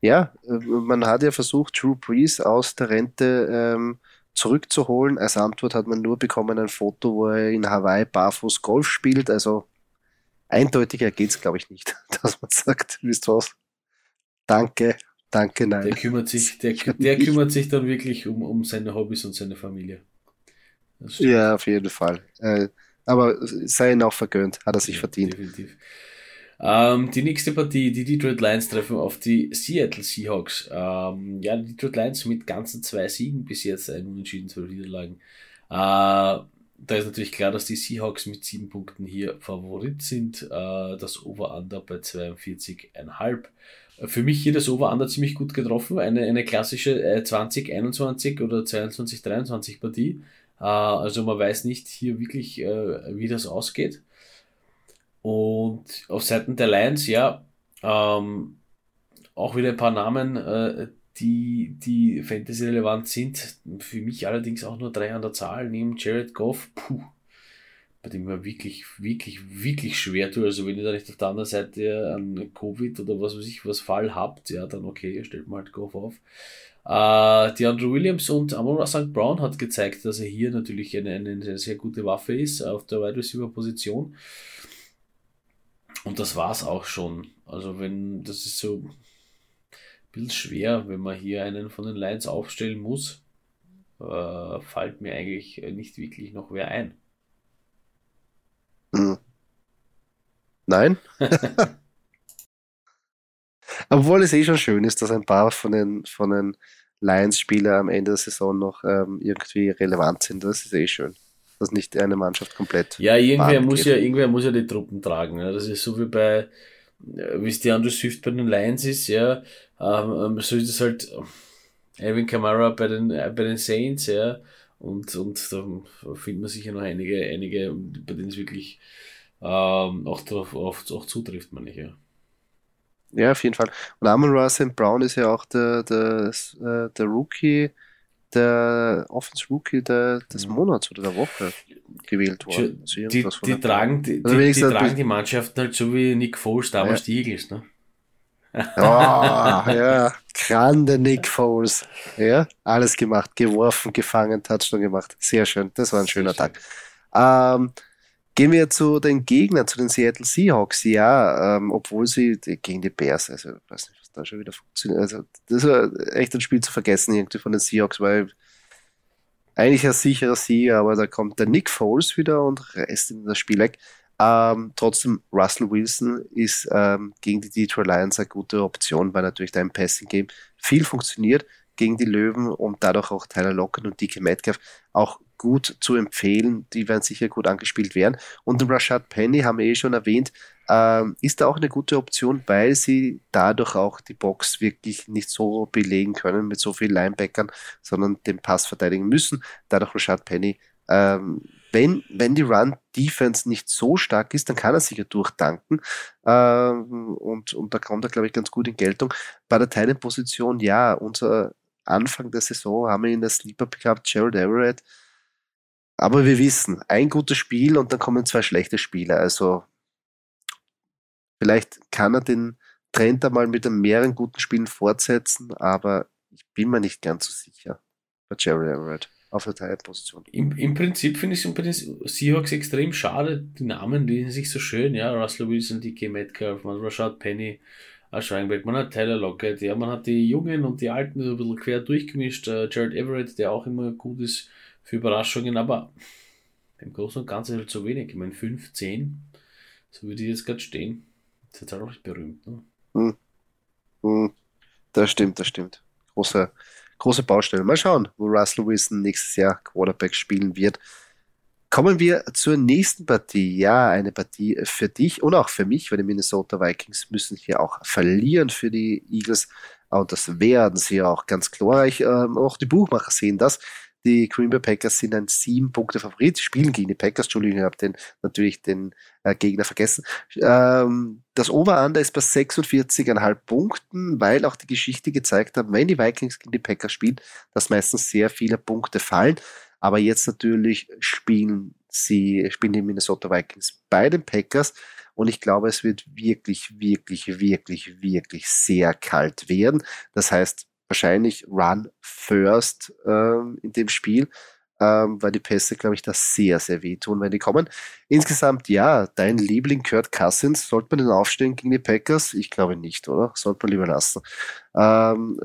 Ja, äh, man hat ja versucht, Drew Brees aus der Rente ähm, zurückzuholen. Als Antwort hat man nur bekommen ein Foto, wo er in Hawaii barfuß Golf spielt. Also eindeutiger geht es, glaube ich, nicht, dass man sagt, wisst was, Danke, danke, nein. Der kümmert sich, der, der kümmert sich dann wirklich um, um seine Hobbys und seine Familie. Ja, auf jeden Fall. Äh, aber sei ihm auch vergönnt, hat er sich ja, verdient. Definitiv. Ähm, die nächste Partie, die Detroit Lions treffen auf die Seattle Seahawks. Ähm, ja, die Detroit Lions mit ganzen zwei Siegen bis jetzt, ein Unentschieden, zwölf Niederlagen. Äh, da ist natürlich klar, dass die Seahawks mit sieben Punkten hier Favorit sind. Äh, das Over-Under bei 42,5. Für mich hier das Over-Under ziemlich gut getroffen. Eine, eine klassische äh, 2021 oder 22-23 Partie. Äh, also man weiß nicht hier wirklich, äh, wie das ausgeht. Und auf Seiten der Lions, ja, ähm, auch wieder ein paar Namen, äh, die, die Fantasy-relevant sind. Für mich allerdings auch nur drei an der Zahl. Neben Jared Goff, puh, bei dem man wirklich, wirklich, wirklich schwer tut. Also wenn ihr da nicht auf der anderen Seite an Covid oder was weiß ich, was Fall habt, ja, dann okay, stellt mal halt Golf auf. Äh, die Andrew Williams und Amon St. Brown hat gezeigt, dass er hier natürlich eine, eine sehr gute Waffe ist auf der Wide Receiver Position. Und das war's auch schon. Also wenn, das ist so ein bisschen schwer, wenn man hier einen von den Lions aufstellen muss, äh, fällt mir eigentlich nicht wirklich noch wer ein. Hm. Nein. Obwohl es eh schon schön ist, dass ein paar von den, von den Lions-Spielern am Ende der Saison noch ähm, irgendwie relevant sind. Das ist eh schön. Dass nicht eine Mannschaft komplett. Ja, irgendwer muss ja, irgendwer muss ja die Truppen tragen. Ja. Das ist so wie bei, wie es die andere Swift bei den Lions ist, ja. Ähm, ähm so ist es halt Alvin Kamara bei den, äh, bei den Saints, ja. Und, und da findet man sicher noch einige, einige, bei denen es wirklich ähm, auch, darauf, auch, auch zutrifft, meine ich, ja. Ja, auf jeden Fall. Und Amon Russell Brown ist ja auch der, der, äh, der Rookie, der Offense Rookie der, des Monats oder der Woche gewählt worden. Also die, die, tragen, die, also die, die tragen die Mannschaften halt so wie Nick Foles damals ja. die Eagles, ne? Oh, ja, grande Nick Foles. Ja, alles gemacht, geworfen, gefangen, Touchdown gemacht. Sehr schön, das war ein schöner Tag. Ähm, gehen wir zu den Gegnern, zu den Seattle Seahawks. Ja, ähm, obwohl sie gegen die Bears, also ich weiß nicht, was da schon wieder funktioniert. Also, das war echt ein Spiel zu vergessen irgendwie von den Seahawks, weil eigentlich ein sicherer Sieg, aber da kommt der Nick Foles wieder und reißt in das Spiel weg. Ähm, trotzdem, Russell Wilson ist ähm, gegen die Detroit Lions eine gute Option, weil natürlich da im Passing Game viel funktioniert gegen die Löwen und dadurch auch Tyler Lockett und DK Metcalf auch gut zu empfehlen. Die werden sicher gut angespielt werden. Und Rashad Penny haben wir eh schon erwähnt, ähm, ist da auch eine gute Option, weil sie dadurch auch die Box wirklich nicht so belegen können mit so vielen Linebackern, sondern den Pass verteidigen müssen. Dadurch Rashad Penny ähm, wenn, wenn die Run-Defense nicht so stark ist, dann kann er sich ja durchdanken. Ähm, und, und da kommt er, glaube ich, ganz gut in Geltung. Bei der Teilenposition, ja, unser Anfang der Saison haben wir in der Sleeper gehabt, Gerald Everett. Aber wir wissen, ein gutes Spiel und dann kommen zwei schlechte Spiele. Also vielleicht kann er den, Trend einmal mit mehreren guten Spielen fortsetzen, aber ich bin mir nicht ganz so sicher bei Jerry Everett auf der Teilposition. Im, Im Prinzip finde ich es bei den Seahawks extrem schade. Die Namen lesen sich so schön, ja. Russell Wilson, DK Metcalf, man Rashad Penny, Scheinberg, man hat Tyler Lockett, ja, man hat die Jungen und die Alten so ein bisschen quer durchgemischt. Uh, Jared Everett, der auch immer gut ist für Überraschungen, aber im Großen und Ganzen halt so wenig. Ich meine, 5, 10, so wie die jetzt gerade stehen, ist jetzt halt auch nicht berühmt. Ne? Hm. Hm. Das stimmt, das stimmt. Große, große Baustelle. Mal schauen, wo Russell Wilson nächstes Jahr Quarterback spielen wird. Kommen wir zur nächsten Partie. Ja, eine Partie für dich und auch für mich, weil die Minnesota Vikings müssen hier auch verlieren für die Eagles. Und das werden sie auch ganz glorreich. Ähm, auch die Buchmacher sehen das. Die Green Bay Packers sind ein sieben Punkte Favorit, spielen gegen die Packers. Entschuldigung, ich habe den, natürlich den äh, Gegner vergessen. Ähm, das Over-Under ist bei 46,5 Punkten, weil auch die Geschichte gezeigt hat, wenn die Vikings gegen die Packers spielen, dass meistens sehr viele Punkte fallen. Aber jetzt natürlich spielen sie, spielen die Minnesota Vikings bei den Packers. Und ich glaube, es wird wirklich, wirklich, wirklich, wirklich sehr kalt werden. Das heißt, wahrscheinlich Run First ähm, in dem Spiel, ähm, weil die Pässe, glaube ich, da sehr, sehr wehtun, wenn die kommen. Insgesamt, ja, dein Liebling Kurt Cousins, sollte man den aufstellen gegen die Packers? Ich glaube nicht, oder? Sollte man lieber lassen. Ähm,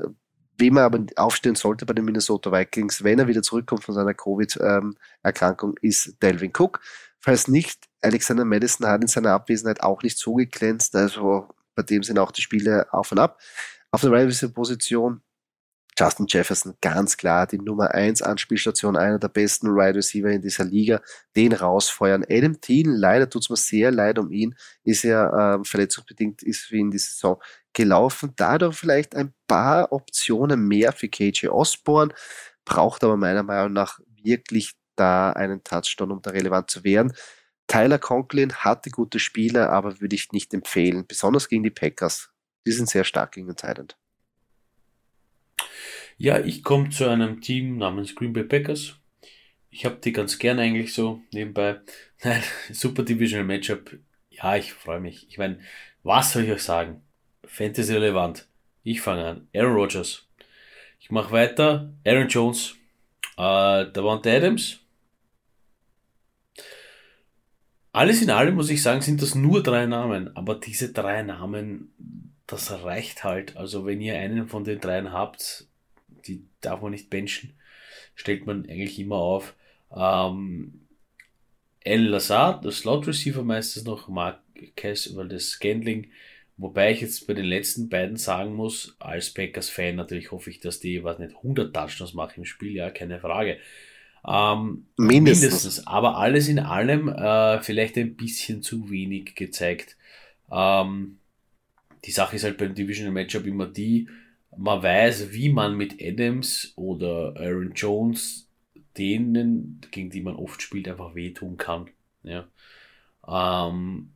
Wem er aber aufstehen sollte bei den Minnesota Vikings, wenn er wieder zurückkommt von seiner Covid-Erkrankung, ist Delvin Cook. Falls nicht, Alexander Madison hat in seiner Abwesenheit auch nicht so geglänzt, also bei dem sind auch die Spiele auf und ab. Auf der Wide Position Justin Jefferson, ganz klar die Nummer 1 Anspielstation, einer der besten Wide Receiver in dieser Liga, den rausfeuern. Adam Thielen, leider tut es mir sehr leid um ihn, ist ja äh, verletzungsbedingt, ist für ihn die Saison gelaufen. Dadurch vielleicht ein paar Optionen mehr für KJ Osborne, braucht aber meiner Meinung nach wirklich da einen Touchdown, um da relevant zu werden. Tyler Conklin hatte gute Spiele, aber würde ich nicht empfehlen, besonders gegen die Packers. Die sind sehr stark gegen den Thailand. Ja, ich komme zu einem Team namens Green Bay Packers. Ich habe die ganz gern eigentlich so nebenbei. Nein, super Divisional Matchup. Ja, ich freue mich. Ich meine, was soll ich euch sagen? Fantasy relevant. Ich fange an. Aaron Rodgers. Ich mache weiter. Aaron Jones. Äh, Davante Adams. Alles in allem muss ich sagen, sind das nur drei Namen. Aber diese drei Namen, das reicht halt. Also wenn ihr einen von den dreien habt, darf man nicht benchen, stellt man eigentlich immer auf. Ähm, El Lazard, der Slot Receiver meistens noch, Mark Cass, weil das Scandling, wobei ich jetzt bei den letzten beiden sagen muss, als Packers-Fan natürlich hoffe ich, dass die, was nicht, 100 Touchdowns machen im Spiel, ja, keine Frage. Ähm, mindestens. mindestens. Aber alles in allem äh, vielleicht ein bisschen zu wenig gezeigt. Ähm, die Sache ist halt beim Divisional Matchup immer die, man weiß, wie man mit Adams oder Aaron Jones denen, gegen die man oft spielt, einfach wehtun kann. Ja. Ähm,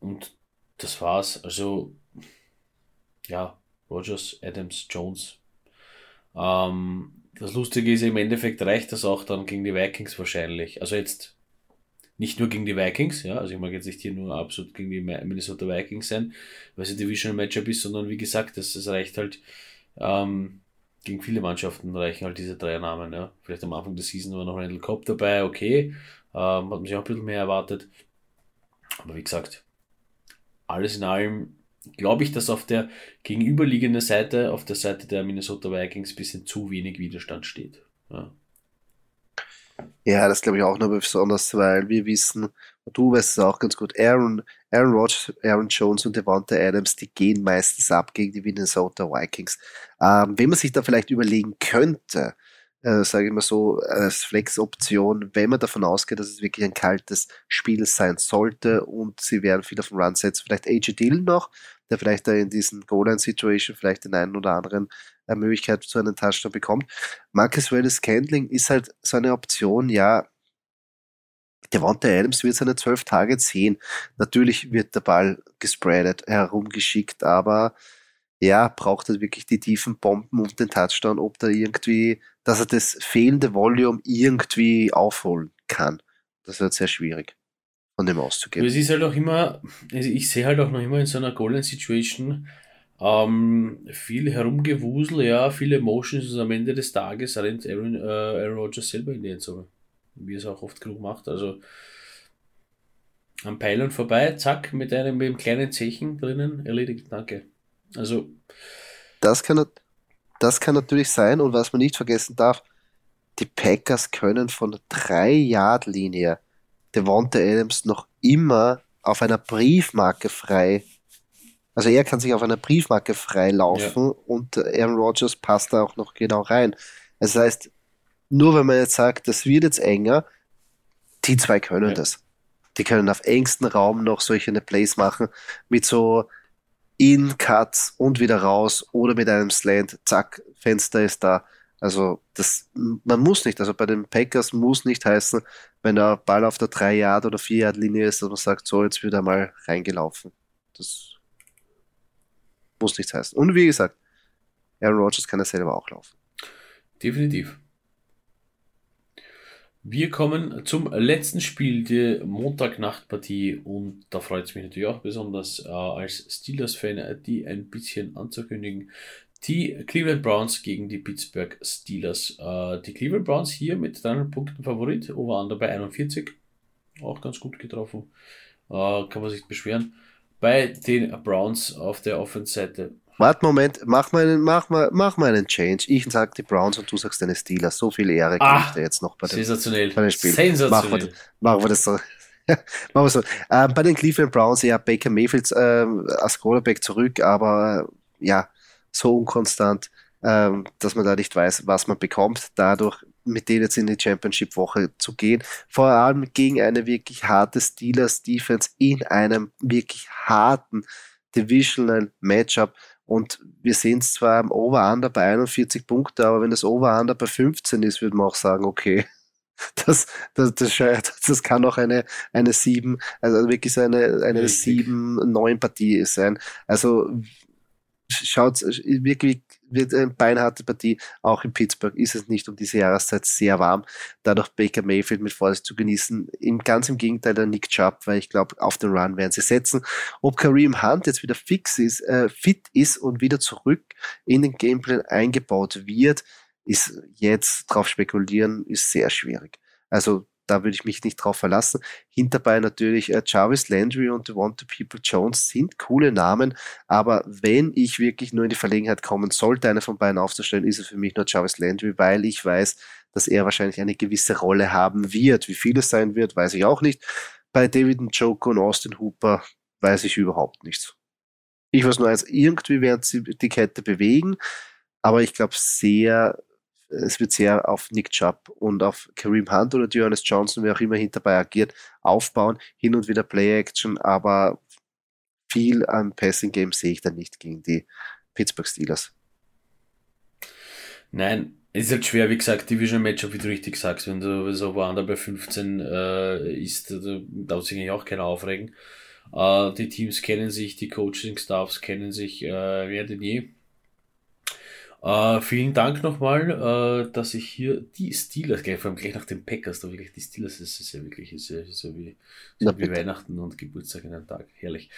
und das war's. Also, ja, Rogers, Adams, Jones. Ähm, das Lustige ist, im Endeffekt reicht das auch dann gegen die Vikings wahrscheinlich. Also jetzt nicht nur gegen die Vikings, ja, also ich mag jetzt nicht hier nur absolut gegen die Minnesota Vikings sein, weil es ein Divisional Matchup ist, sondern wie gesagt, das, das reicht halt, ähm, gegen viele Mannschaften reichen halt diese drei Namen, ja. Vielleicht am Anfang der Season war noch Randall Cobb dabei, okay, ähm, hat man sich auch ein bisschen mehr erwartet. Aber wie gesagt, alles in allem glaube ich, dass auf der gegenüberliegenden Seite, auf der Seite der Minnesota Vikings, ein bisschen zu wenig Widerstand steht. Ja. Ja, das glaube ich auch noch besonders, weil wir wissen, du weißt es auch ganz gut, Aaron, Aaron Rodgers, Aaron Jones und Devonta Adams, die gehen meistens ab gegen die Minnesota Vikings. Ähm, wenn man sich da vielleicht überlegen könnte, äh, sage ich mal so, als Flex-Option, wenn man davon ausgeht, dass es wirklich ein kaltes Spiel sein sollte und sie werden viel auf den Run setzen, vielleicht AJ Dillon noch, der vielleicht da in diesen Goal-Line-Situation vielleicht den einen oder anderen Möglichkeit zu einem Touchdown bekommt. Marcus Wallace Candling ist halt so eine Option, ja, Devonta Adams wird seine zwölf Tage sehen. Natürlich wird der Ball gespreadet, herumgeschickt, aber ja, braucht er wirklich die tiefen Bomben und den Touchdown, ob da irgendwie, dass er das fehlende Volume irgendwie aufholen kann. Das wird sehr schwierig. Von dem auszugeben. Es ist halt auch immer, also ich sehe halt auch noch immer in so einer Golden Situation ähm, viel Herumgewusel, ja, viele Emotions und am Ende des Tages rennt Aaron, äh, Aaron Rodgers selber in die Endzone. Wie es auch oft genug macht. Also am Pylon vorbei, zack, mit einem, mit einem kleinen Zechen drinnen, erledigt, danke. Also. Das kann, das kann natürlich sein und was man nicht vergessen darf, die Packers können von der 3-Yard-Linie Devonta Adams noch immer auf einer Briefmarke frei. Also er kann sich auf einer Briefmarke frei laufen ja. und Aaron Rodgers passt da auch noch genau rein. Das heißt, nur wenn man jetzt sagt, das wird jetzt enger, die zwei können ja. das. Die können auf engstem Raum noch solche Plays machen mit so In-Cuts und wieder raus oder mit einem Slant, zack, Fenster ist da. Also das, man muss nicht, also bei den Packers muss nicht heißen, wenn der Ball auf der 3 Yard oder 4 Yard Linie ist, dass man sagt, so, jetzt wird er mal reingelaufen. Das muss nichts heißen. Und wie gesagt, Aaron Rodgers kann er selber auch laufen. Definitiv. Wir kommen zum letzten Spiel der Montagnachtpartie und da freut es mich natürlich auch besonders äh, als Steelers-Fan, die ein bisschen anzukündigen. Die Cleveland Browns gegen die Pittsburgh Steelers. Äh, die Cleveland Browns hier mit 300 Punkten Favorit, Over-Under bei 41. Auch ganz gut getroffen. Äh, kann man sich beschweren. Bei den Browns auf der Offense-Seite. Warte, Moment, mach mal, einen, mach, mal, mach mal einen Change. Ich sag die Browns und du sagst deine Steelers. So viel Ehre ah, dir jetzt noch bei dem, sensationell. Bei Spiel. Sensationell. Machen wir, machen wir das so. machen wir so. Äh, bei den Cleveland Browns, ja, Baker Mayfield äh, als Quarterback zurück, aber ja, so unkonstant, ähm, dass man da nicht weiß, was man bekommt. Dadurch mit denen jetzt in die Championship-Woche zu gehen. Vor allem gegen eine wirklich harte Steelers-Defense in einem wirklich harten Divisional Matchup. Und wir sehen es zwar am Over-Under bei 41 Punkten, aber wenn das Over-Under bei 15 ist, würde man auch sagen, okay, das, das, das, das kann auch eine, eine 7, also wirklich so eine, eine 7-9 Partie sein. Also schaut wirklich wird eine beinharte Partie. Auch in Pittsburgh ist es nicht um diese Jahreszeit sehr warm. Dadurch Baker Mayfield mit Vorsicht zu genießen. Im, ganz im Gegenteil der Nick Chubb, weil ich glaube, auf den Run werden sie setzen. Ob Kareem Hunt jetzt wieder fix ist, äh, fit ist und wieder zurück in den Gameplan eingebaut wird, ist jetzt drauf spekulieren, ist sehr schwierig. Also da würde ich mich nicht drauf verlassen. Hinterbei natürlich äh, Jarvis Landry und The Want to People Jones sind coole Namen, aber wenn ich wirklich nur in die Verlegenheit kommen sollte, eine von beiden aufzustellen, ist es für mich nur Jarvis Landry, weil ich weiß, dass er wahrscheinlich eine gewisse Rolle haben wird. Wie viel es sein wird, weiß ich auch nicht. Bei David Njoko und Austin Hooper weiß ich überhaupt nichts. Ich weiß nur eins, irgendwie werden sie die Kette bewegen, aber ich glaube sehr es wird sehr auf Nick Chubb und auf Kareem Hunt oder Dearness Johnson, wer auch immer hinterbei agiert, aufbauen. Hin und wieder Play-Action, aber viel am Passing-Game sehe ich da nicht gegen die Pittsburgh Steelers. Nein, es ist halt schwer, wie gesagt, Division Matchup, wie du richtig sagst, wenn du so woanders bei 15 äh, ist, da darf sich auch keiner aufregen. Äh, die Teams kennen sich, die Coaching-Staffs kennen sich äh, mehr denn je. Uh, vielen Dank nochmal, uh, dass ich hier die Steelers, gleich, vor allem gleich nach den Packers, da wirklich die Steelers, das ist ja wirklich, ist ja, ist ja wie, ist ja wie Weihnachten und Geburtstag in einem Tag, herrlich.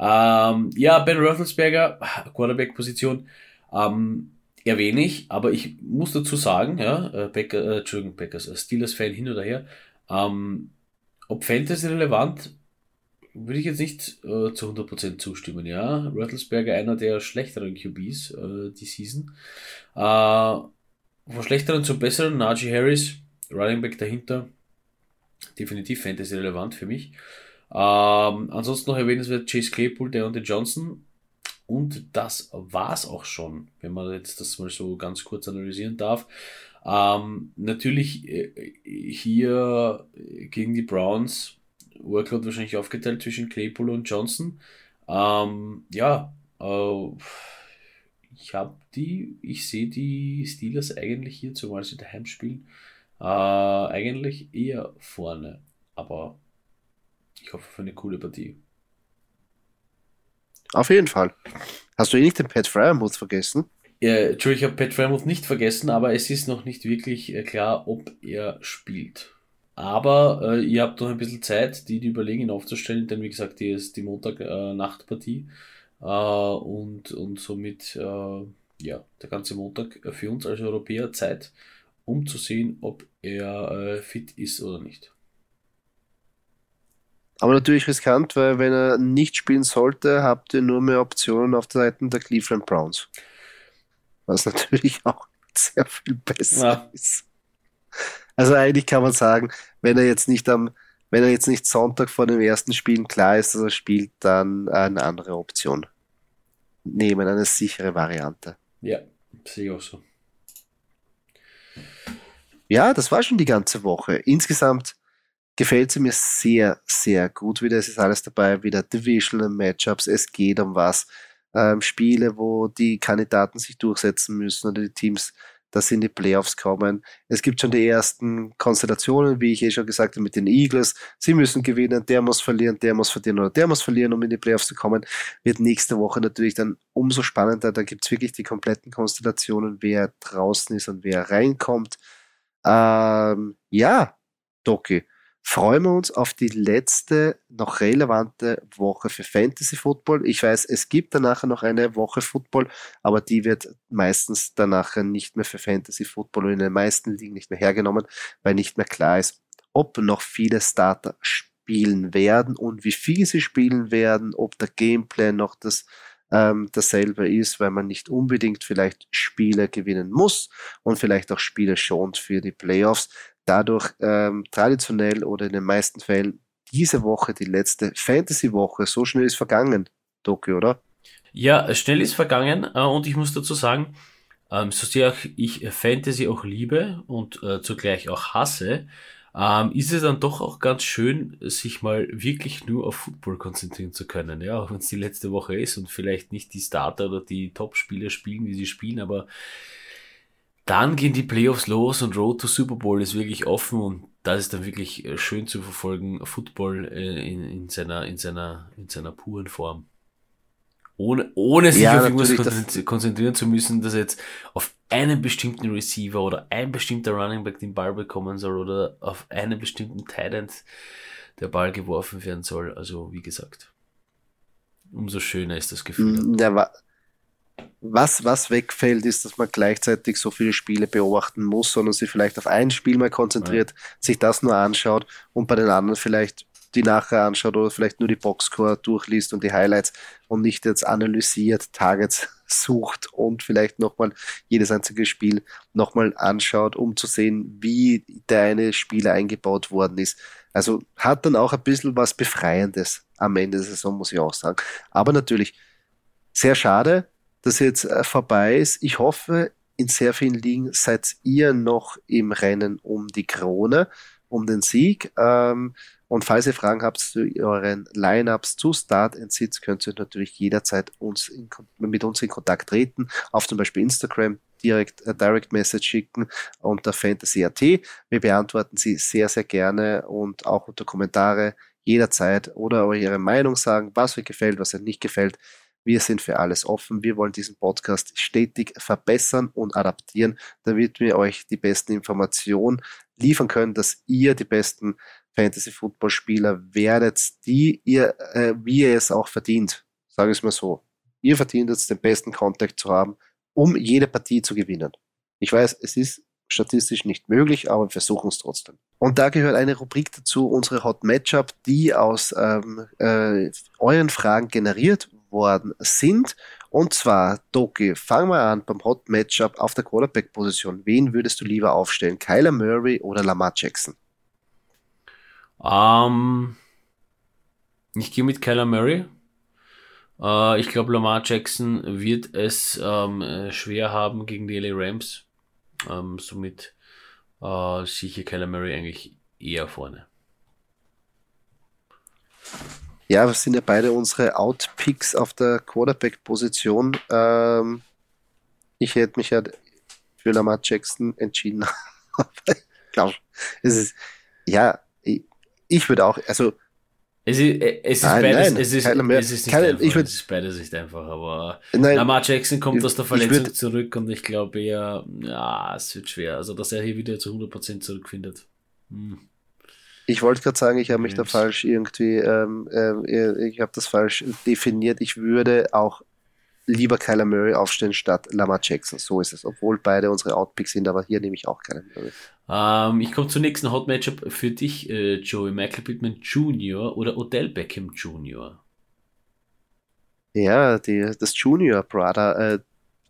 Ähm, ja, Ben Roethlisberger, Quarterback-Position, ähm, erwähne ich, aber ich muss dazu sagen, ja, äh, Packer, äh, Entschuldigung, Packers, Steelers-Fan hin oder her, um, ob Fantasy relevant, würde ich jetzt nicht äh, zu 100% zustimmen, ja. Rattlesberger einer der schlechteren QBs äh, die Season. Äh, von schlechteren zum besseren, Najee Harris, Running Back dahinter, definitiv Fantasy relevant für mich. Ähm, ansonsten noch erwähnenswert Chase Claypool, der und Johnson. Und das war's auch schon, wenn man jetzt das mal so ganz kurz analysieren darf. Ähm, natürlich äh, hier gegen die Browns Workload wahrscheinlich aufgeteilt zwischen Claypool und Johnson. Ähm, ja, äh, ich habe die, ich sehe die Steelers eigentlich hier, zumal sie daheim spielen, äh, eigentlich eher vorne. Aber ich hoffe für eine coole Partie. Auf jeden Fall. Hast du eh nicht den Pat Fryermuth vergessen? Ja, Entschuldigung, ich habe Pat Fryermuth nicht vergessen, aber es ist noch nicht wirklich äh, klar, ob er spielt. Aber äh, ihr habt noch ein bisschen Zeit, die, die überlegen, ihn aufzustellen, denn wie gesagt, die ist die Montag-Nachtpartie. Äh, äh, und, und somit äh, ja, der ganze Montag für uns als Europäer Zeit, um zu sehen, ob er äh, fit ist oder nicht. Aber natürlich riskant, weil wenn er nicht spielen sollte, habt ihr nur mehr Optionen auf der Seite der Cleveland Browns. Was natürlich auch sehr viel besser ja. ist. Also eigentlich kann man sagen, wenn er jetzt nicht am, wenn er jetzt nicht Sonntag vor dem ersten Spielen klar ist, dass er spielt, dann eine andere Option. Nehmen, eine sichere Variante. Ja, sehe ich auch so. Ja, das war schon die ganze Woche. Insgesamt gefällt sie mir sehr, sehr gut wieder. Es ist alles dabei, wieder Divisional Matchups, es geht um was. Ähm, Spiele, wo die Kandidaten sich durchsetzen müssen oder die Teams, dass sie in die Playoffs kommen. Es gibt schon die ersten Konstellationen, wie ich eh schon gesagt habe, mit den Eagles. Sie müssen gewinnen, der muss verlieren, der muss verlieren oder der muss verlieren, um in die Playoffs zu kommen. Wird nächste Woche natürlich dann umso spannender. Da gibt es wirklich die kompletten Konstellationen, wer draußen ist und wer reinkommt. Ähm, ja, Doki freuen wir uns auf die letzte noch relevante Woche für Fantasy Football. Ich weiß, es gibt danach noch eine Woche Football, aber die wird meistens danach nicht mehr für Fantasy Football und in den meisten Ligen nicht mehr hergenommen, weil nicht mehr klar ist, ob noch viele Starter spielen werden und wie viel sie spielen werden, ob der Gameplay noch das ähm, dasselbe ist, weil man nicht unbedingt vielleicht Spiele gewinnen muss und vielleicht auch Spiele schont für die Playoffs dadurch ähm, traditionell oder in den meisten Fällen diese Woche, die letzte Fantasy-Woche, so schnell ist vergangen, Doki, oder? Ja, schnell ist vergangen äh, und ich muss dazu sagen, ähm, so sehr ich Fantasy auch liebe und äh, zugleich auch hasse, ähm, ist es dann doch auch ganz schön, sich mal wirklich nur auf Football konzentrieren zu können. Ja, auch wenn es die letzte Woche ist und vielleicht nicht die Starter oder die Top-Spieler spielen, wie sie spielen, aber dann gehen die Playoffs los und Road to Super Bowl ist wirklich offen und das ist dann wirklich äh, schön zu verfolgen, Football äh, in, in, seiner, in, seiner, in seiner puren Form. Ohne, ohne sich ja, auf irgendwas konzentrieren zu müssen, dass jetzt auf einen bestimmten Receiver oder ein bestimmter Running Back den Ball bekommen soll oder auf einen bestimmten Tight der Ball geworfen werden soll. Also wie gesagt, umso schöner ist das Gefühl. Mm, ja, was, was wegfällt, ist, dass man gleichzeitig so viele Spiele beobachten muss, sondern sich vielleicht auf ein Spiel mal konzentriert, ja. sich das nur anschaut und bei den anderen vielleicht die nachher anschaut oder vielleicht nur die Boxscore durchliest und die Highlights und nicht jetzt analysiert, Targets sucht und vielleicht nochmal jedes einzige Spiel nochmal anschaut, um zu sehen, wie der eine Spieler eingebaut worden ist. Also hat dann auch ein bisschen was Befreiendes am Ende der Saison, muss ich auch sagen. Aber natürlich sehr schade, das jetzt äh, vorbei ist. Ich hoffe, in sehr vielen Ligen seid ihr noch im Rennen um die Krone, um den Sieg. Ähm, und falls ihr Fragen habt zu euren Lineups zu Start and Sits, könnt ihr natürlich jederzeit uns in, mit uns in Kontakt treten, auf zum Beispiel Instagram, direkt äh, Direct Message schicken unter Fantasy.at. Wir beantworten sie sehr, sehr gerne und auch unter Kommentare jederzeit oder eure Meinung sagen, was euch gefällt, was euch nicht gefällt. Wir sind für alles offen. Wir wollen diesen Podcast stetig verbessern und adaptieren, damit wir euch die besten Informationen liefern können, dass ihr die besten Fantasy-Football-Spieler werdet, die ihr, äh, wie ihr es auch verdient. Sage ich es mal so. Ihr verdient jetzt den besten Kontakt zu haben, um jede Partie zu gewinnen. Ich weiß, es ist statistisch nicht möglich, aber wir versuchen es trotzdem. Und da gehört eine Rubrik dazu, unsere Hot Matchup, die aus ähm, äh, euren Fragen generiert worden sind. Und zwar, Doki, fangen wir an beim Hot Matchup auf der Quarterback-Position. Wen würdest du lieber aufstellen? Kyler Murray oder Lamar Jackson? Um, ähm, ich gehe mit Kyler Murray. Uh, ich glaube, Lamar Jackson wird es um, ähm, schwer haben gegen die LA Rams. Um, ähm, somit uh, sehe ich Kyler Murray eigentlich eher vorne. Ja, wir sind ja beide unsere Outpicks auf der Quarterback-Position. Ähm, ich hätte mich ja für Lamar Jackson entschieden. glaube, es ist, ja, ich, ich würde auch, also es ist, es ist nein, beides, nein, es ist, es ist nicht keine, einfach, ich würd, es ist beides nicht einfach, aber nein, Lamar Jackson kommt ich, aus der Verletzung würd, zurück und ich glaube eher, ja, es wird schwer, also dass er hier wieder zu 100% zurückfindet. Hm. Ich wollte gerade sagen, ich habe mich da falsch irgendwie, ähm, äh, ich habe das falsch definiert. Ich würde auch lieber Kyler Murray aufstellen statt Lamar Jackson. So ist es. Obwohl beide unsere Outpicks sind, aber hier nehme ich auch Kyler Murray. Ähm, ich komme zum nächsten Hot Matchup für dich, äh, Joey. Michael Pittman Jr. oder Odell Beckham Jr. Ja, die, das Junior Brother äh,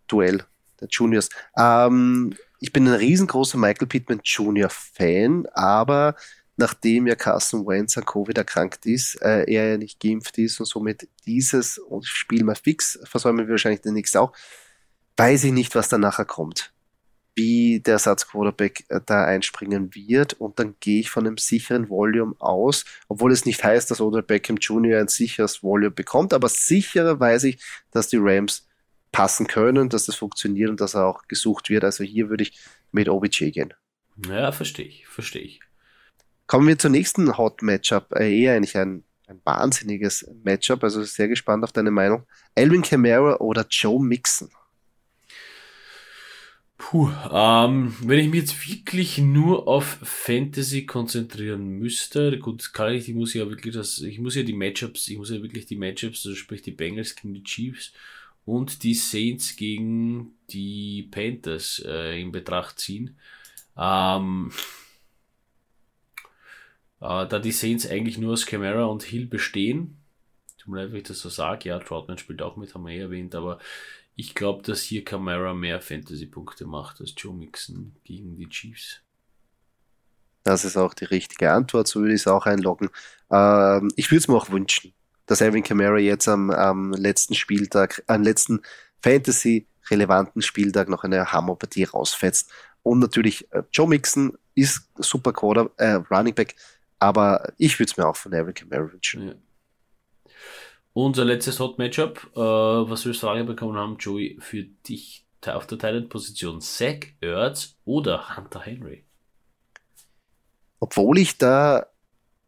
Duell der Juniors. Ähm, ich bin ein riesengroßer Michael Pittman Jr. Fan, aber nachdem ja Carson Wentz an Covid erkrankt ist, äh, er ja nicht geimpft ist und somit dieses Spiel mal fix versäumen wir wahrscheinlich den nächsten auch, weiß ich nicht, was da nachher kommt. Wie der Ersatzquarterback äh, da einspringen wird und dann gehe ich von einem sicheren Volume aus, obwohl es nicht heißt, dass Odell Beckham Jr. ein sicheres Volume bekommt, aber sicherer weiß ich, dass die Rams passen können, dass das funktioniert und dass er auch gesucht wird. Also hier würde ich mit OBJ gehen. Ja, verstehe ich, verstehe ich. Kommen wir zur nächsten Hot-Matchup. Äh, eher eigentlich ein, ein wahnsinniges Matchup. Also sehr gespannt auf deine Meinung. Alvin Kamara oder Joe Mixon? Puh, ähm, wenn ich mich jetzt wirklich nur auf Fantasy konzentrieren müsste, gut, kann ich, ich muss ja wirklich das, ich muss ja die Matchups, ich muss ja wirklich die Matchups, also sprich die Bengals gegen die Chiefs und die Saints gegen die Panthers äh, in Betracht ziehen. Ähm, äh, da die Saints eigentlich nur aus Camara und Hill bestehen, tut mir leid, wenn ich das so sage, ja, Troutman spielt auch mit, haben wir eh erwähnt, aber ich glaube, dass hier Camara mehr Fantasy-Punkte macht als Joe Mixon gegen die Chiefs. Das ist auch die richtige Antwort, so würde ich es auch einloggen. Ähm, ich würde es mir auch wünschen, dass Alvin Kamara jetzt am, am letzten Spieltag, am letzten Fantasy-relevanten Spieltag noch eine Hammerpartie rausfetzt. Und natürlich, äh, Joe Mixon ist super Quarter, äh, Running Back, aber ich würde es mir auch von Alvin Kamara wünschen. Ja. Unser letztes Hot Matchup, äh, was wir als Frage bekommen haben, Joey, für dich auf der Talent-Position Zach Ertz oder Hunter Henry? Obwohl ich da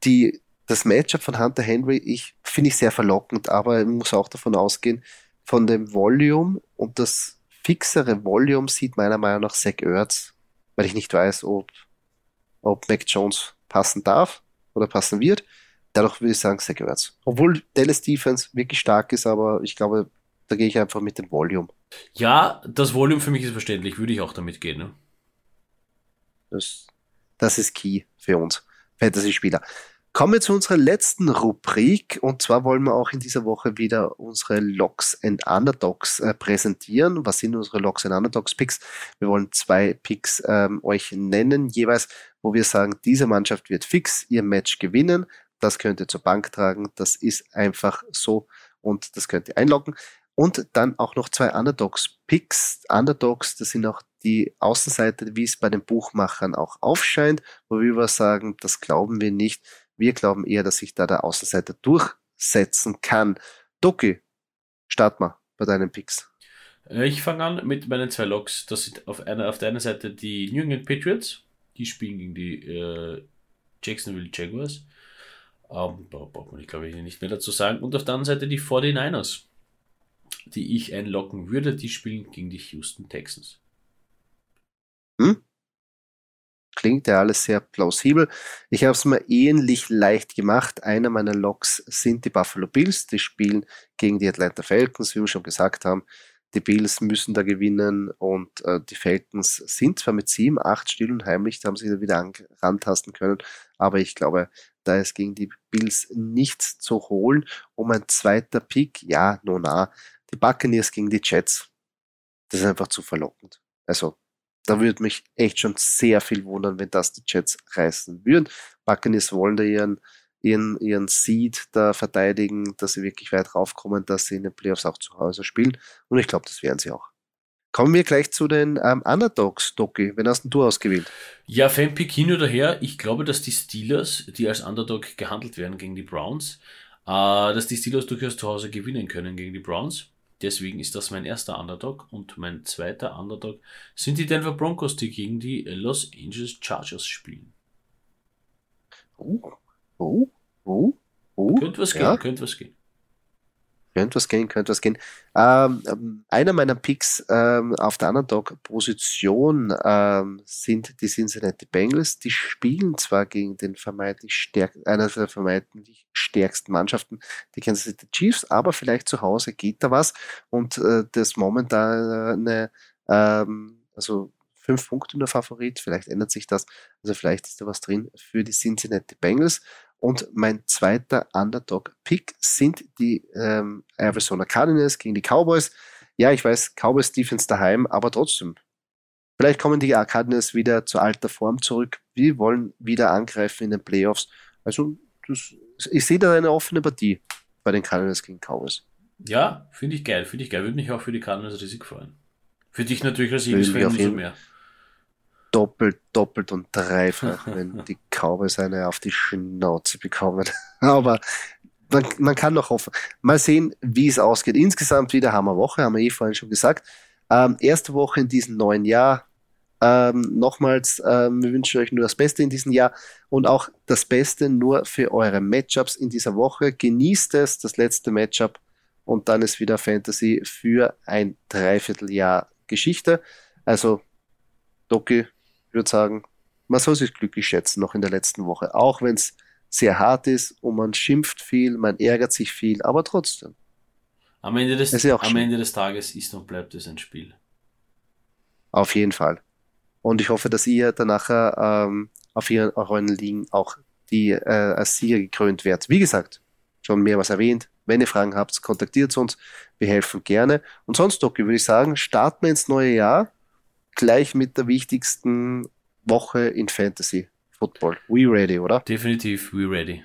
die, das Matchup von Hunter Henry, ich finde ich sehr verlockend, aber ich muss auch davon ausgehen, von dem Volume und das fixere Volume sieht meiner Meinung nach Zach Ertz, weil ich nicht weiß, ob, ob Mac Jones passen darf oder passen wird. Dadurch würde ich sagen, Zach Ertz. Obwohl Dallas Defense wirklich stark ist, aber ich glaube, da gehe ich einfach mit dem Volume. Ja, das Volume für mich ist verständlich, würde ich auch damit gehen. Ne? Das, das ist key für uns, Fantasy-Spieler. Kommen wir zu unserer letzten Rubrik und zwar wollen wir auch in dieser Woche wieder unsere Locks and Underdogs äh, präsentieren. Was sind unsere Locks and Underdogs Picks? Wir wollen zwei Picks ähm, euch nennen, jeweils, wo wir sagen, diese Mannschaft wird fix ihr Match gewinnen. Das könnt ihr zur Bank tragen. Das ist einfach so und das könnt ihr einloggen. Und dann auch noch zwei Underdogs Picks. Underdogs, das sind auch die Außenseite, wie es bei den Buchmachern auch aufscheint, wo wir sagen, das glauben wir nicht wir glauben eher, dass sich da der Außenseiter durchsetzen kann. Doki, start mal bei deinen Picks. Äh, ich fange an mit meinen zwei Logs. Das sind auf, einer, auf der einen Seite die New England Patriots. Die spielen gegen die äh, Jacksonville Jaguars. Ähm, braucht man, ich glaube, ich nicht mehr dazu sagen. Und auf der anderen Seite die 49ers, die ich einlocken würde. Die spielen gegen die Houston Texans. Hm? klingt ja alles sehr plausibel. Ich habe es mir ähnlich leicht gemacht. Einer meiner Logs sind die Buffalo Bills. Die spielen gegen die Atlanta Falcons, wie wir schon gesagt haben. Die Bills müssen da gewinnen und äh, die Falcons sind zwar mit sieben, acht still und heimlich, da haben sie wieder rantasten können, aber ich glaube, da ist gegen die Bills nichts zu holen. Um ein zweiter Pick, ja, no na. Die Buccaneers gegen die Jets. Das ist einfach zu verlockend. Also da würde mich echt schon sehr viel wundern, wenn das die Jets reißen würden. Buccaneers wollen da ihren, ihren, ihren Seed da verteidigen, dass sie wirklich weit raufkommen, dass sie in den Playoffs auch zu Hause spielen. Und ich glaube, das werden sie auch. Kommen wir gleich zu den ähm, Underdogs, Doki. Wen hast denn du ausgewählt? Ja, Fanpick hin oder her. Ich glaube, dass die Steelers, die als Underdog gehandelt werden gegen die Browns, äh, dass die Steelers durchaus zu Hause gewinnen können gegen die Browns. Deswegen ist das mein erster Underdog und mein zweiter Underdog sind die Denver Broncos, die gegen die Los Angeles Chargers spielen. Oh, oh, oh, oh. Könnte was gehen, ja. könnte was gehen. Könnte was gehen, könnte was gehen. Ähm, ähm, einer meiner Picks ähm, auf der Underdog-Position ähm, sind die Cincinnati Bengals. Die spielen zwar gegen den vermeintlich stärk einer der vermeintlich stärksten Mannschaften, die Kansas City Chiefs, aber vielleicht zu Hause geht da was und äh, das momentan eine, ähm, also fünf Punkte nur Favorit, vielleicht ändert sich das, also vielleicht ist da was drin für die Cincinnati Bengals. Und mein zweiter Underdog-Pick sind die ähm, Arizona Cardinals gegen die Cowboys. Ja, ich weiß, Cowboys Defense daheim, aber trotzdem. Vielleicht kommen die Cardinals wieder zur alter Form zurück. Wir wollen wieder angreifen in den Playoffs. Also, das, ich sehe da eine offene Partie bei den Cardinals gegen Cowboys. Ja, finde ich geil, finde ich geil. Würde mich auch für die Cardinals riesig freuen. Für dich natürlich als Eagles-Fan umso mehr doppelt, doppelt und dreifach, wenn die Cowboys eine auf die Schnauze bekommen. Aber man, man kann noch hoffen. Mal sehen, wie es ausgeht. Insgesamt wieder Hammerwoche, haben wir eh vorhin schon gesagt. Ähm, erste Woche in diesem neuen Jahr. Ähm, nochmals, ähm, wir wünschen euch nur das Beste in diesem Jahr und auch das Beste nur für eure Matchups in dieser Woche. Genießt es, das letzte Matchup und dann ist wieder Fantasy für ein Dreivierteljahr Geschichte. Also, Doki, ich würde sagen, man soll sich glücklich schätzen noch in der letzten Woche, auch wenn es sehr hart ist und man schimpft viel, man ärgert sich viel, aber trotzdem. Am Ende des, ja am Ende des Tages ist und bleibt es ein Spiel. Auf jeden Fall. Und ich hoffe, dass ihr danach ähm, auf ihren, euren Ligen auch die äh, als Sieger gekrönt werdet. Wie gesagt, schon mehrmals erwähnt, wenn ihr Fragen habt, kontaktiert uns. Wir helfen gerne. Und sonst, Doki, würde ich sagen, starten wir ins neue Jahr gleich mit der wichtigsten Woche in Fantasy Football. We ready, oder? Definitiv, we ready.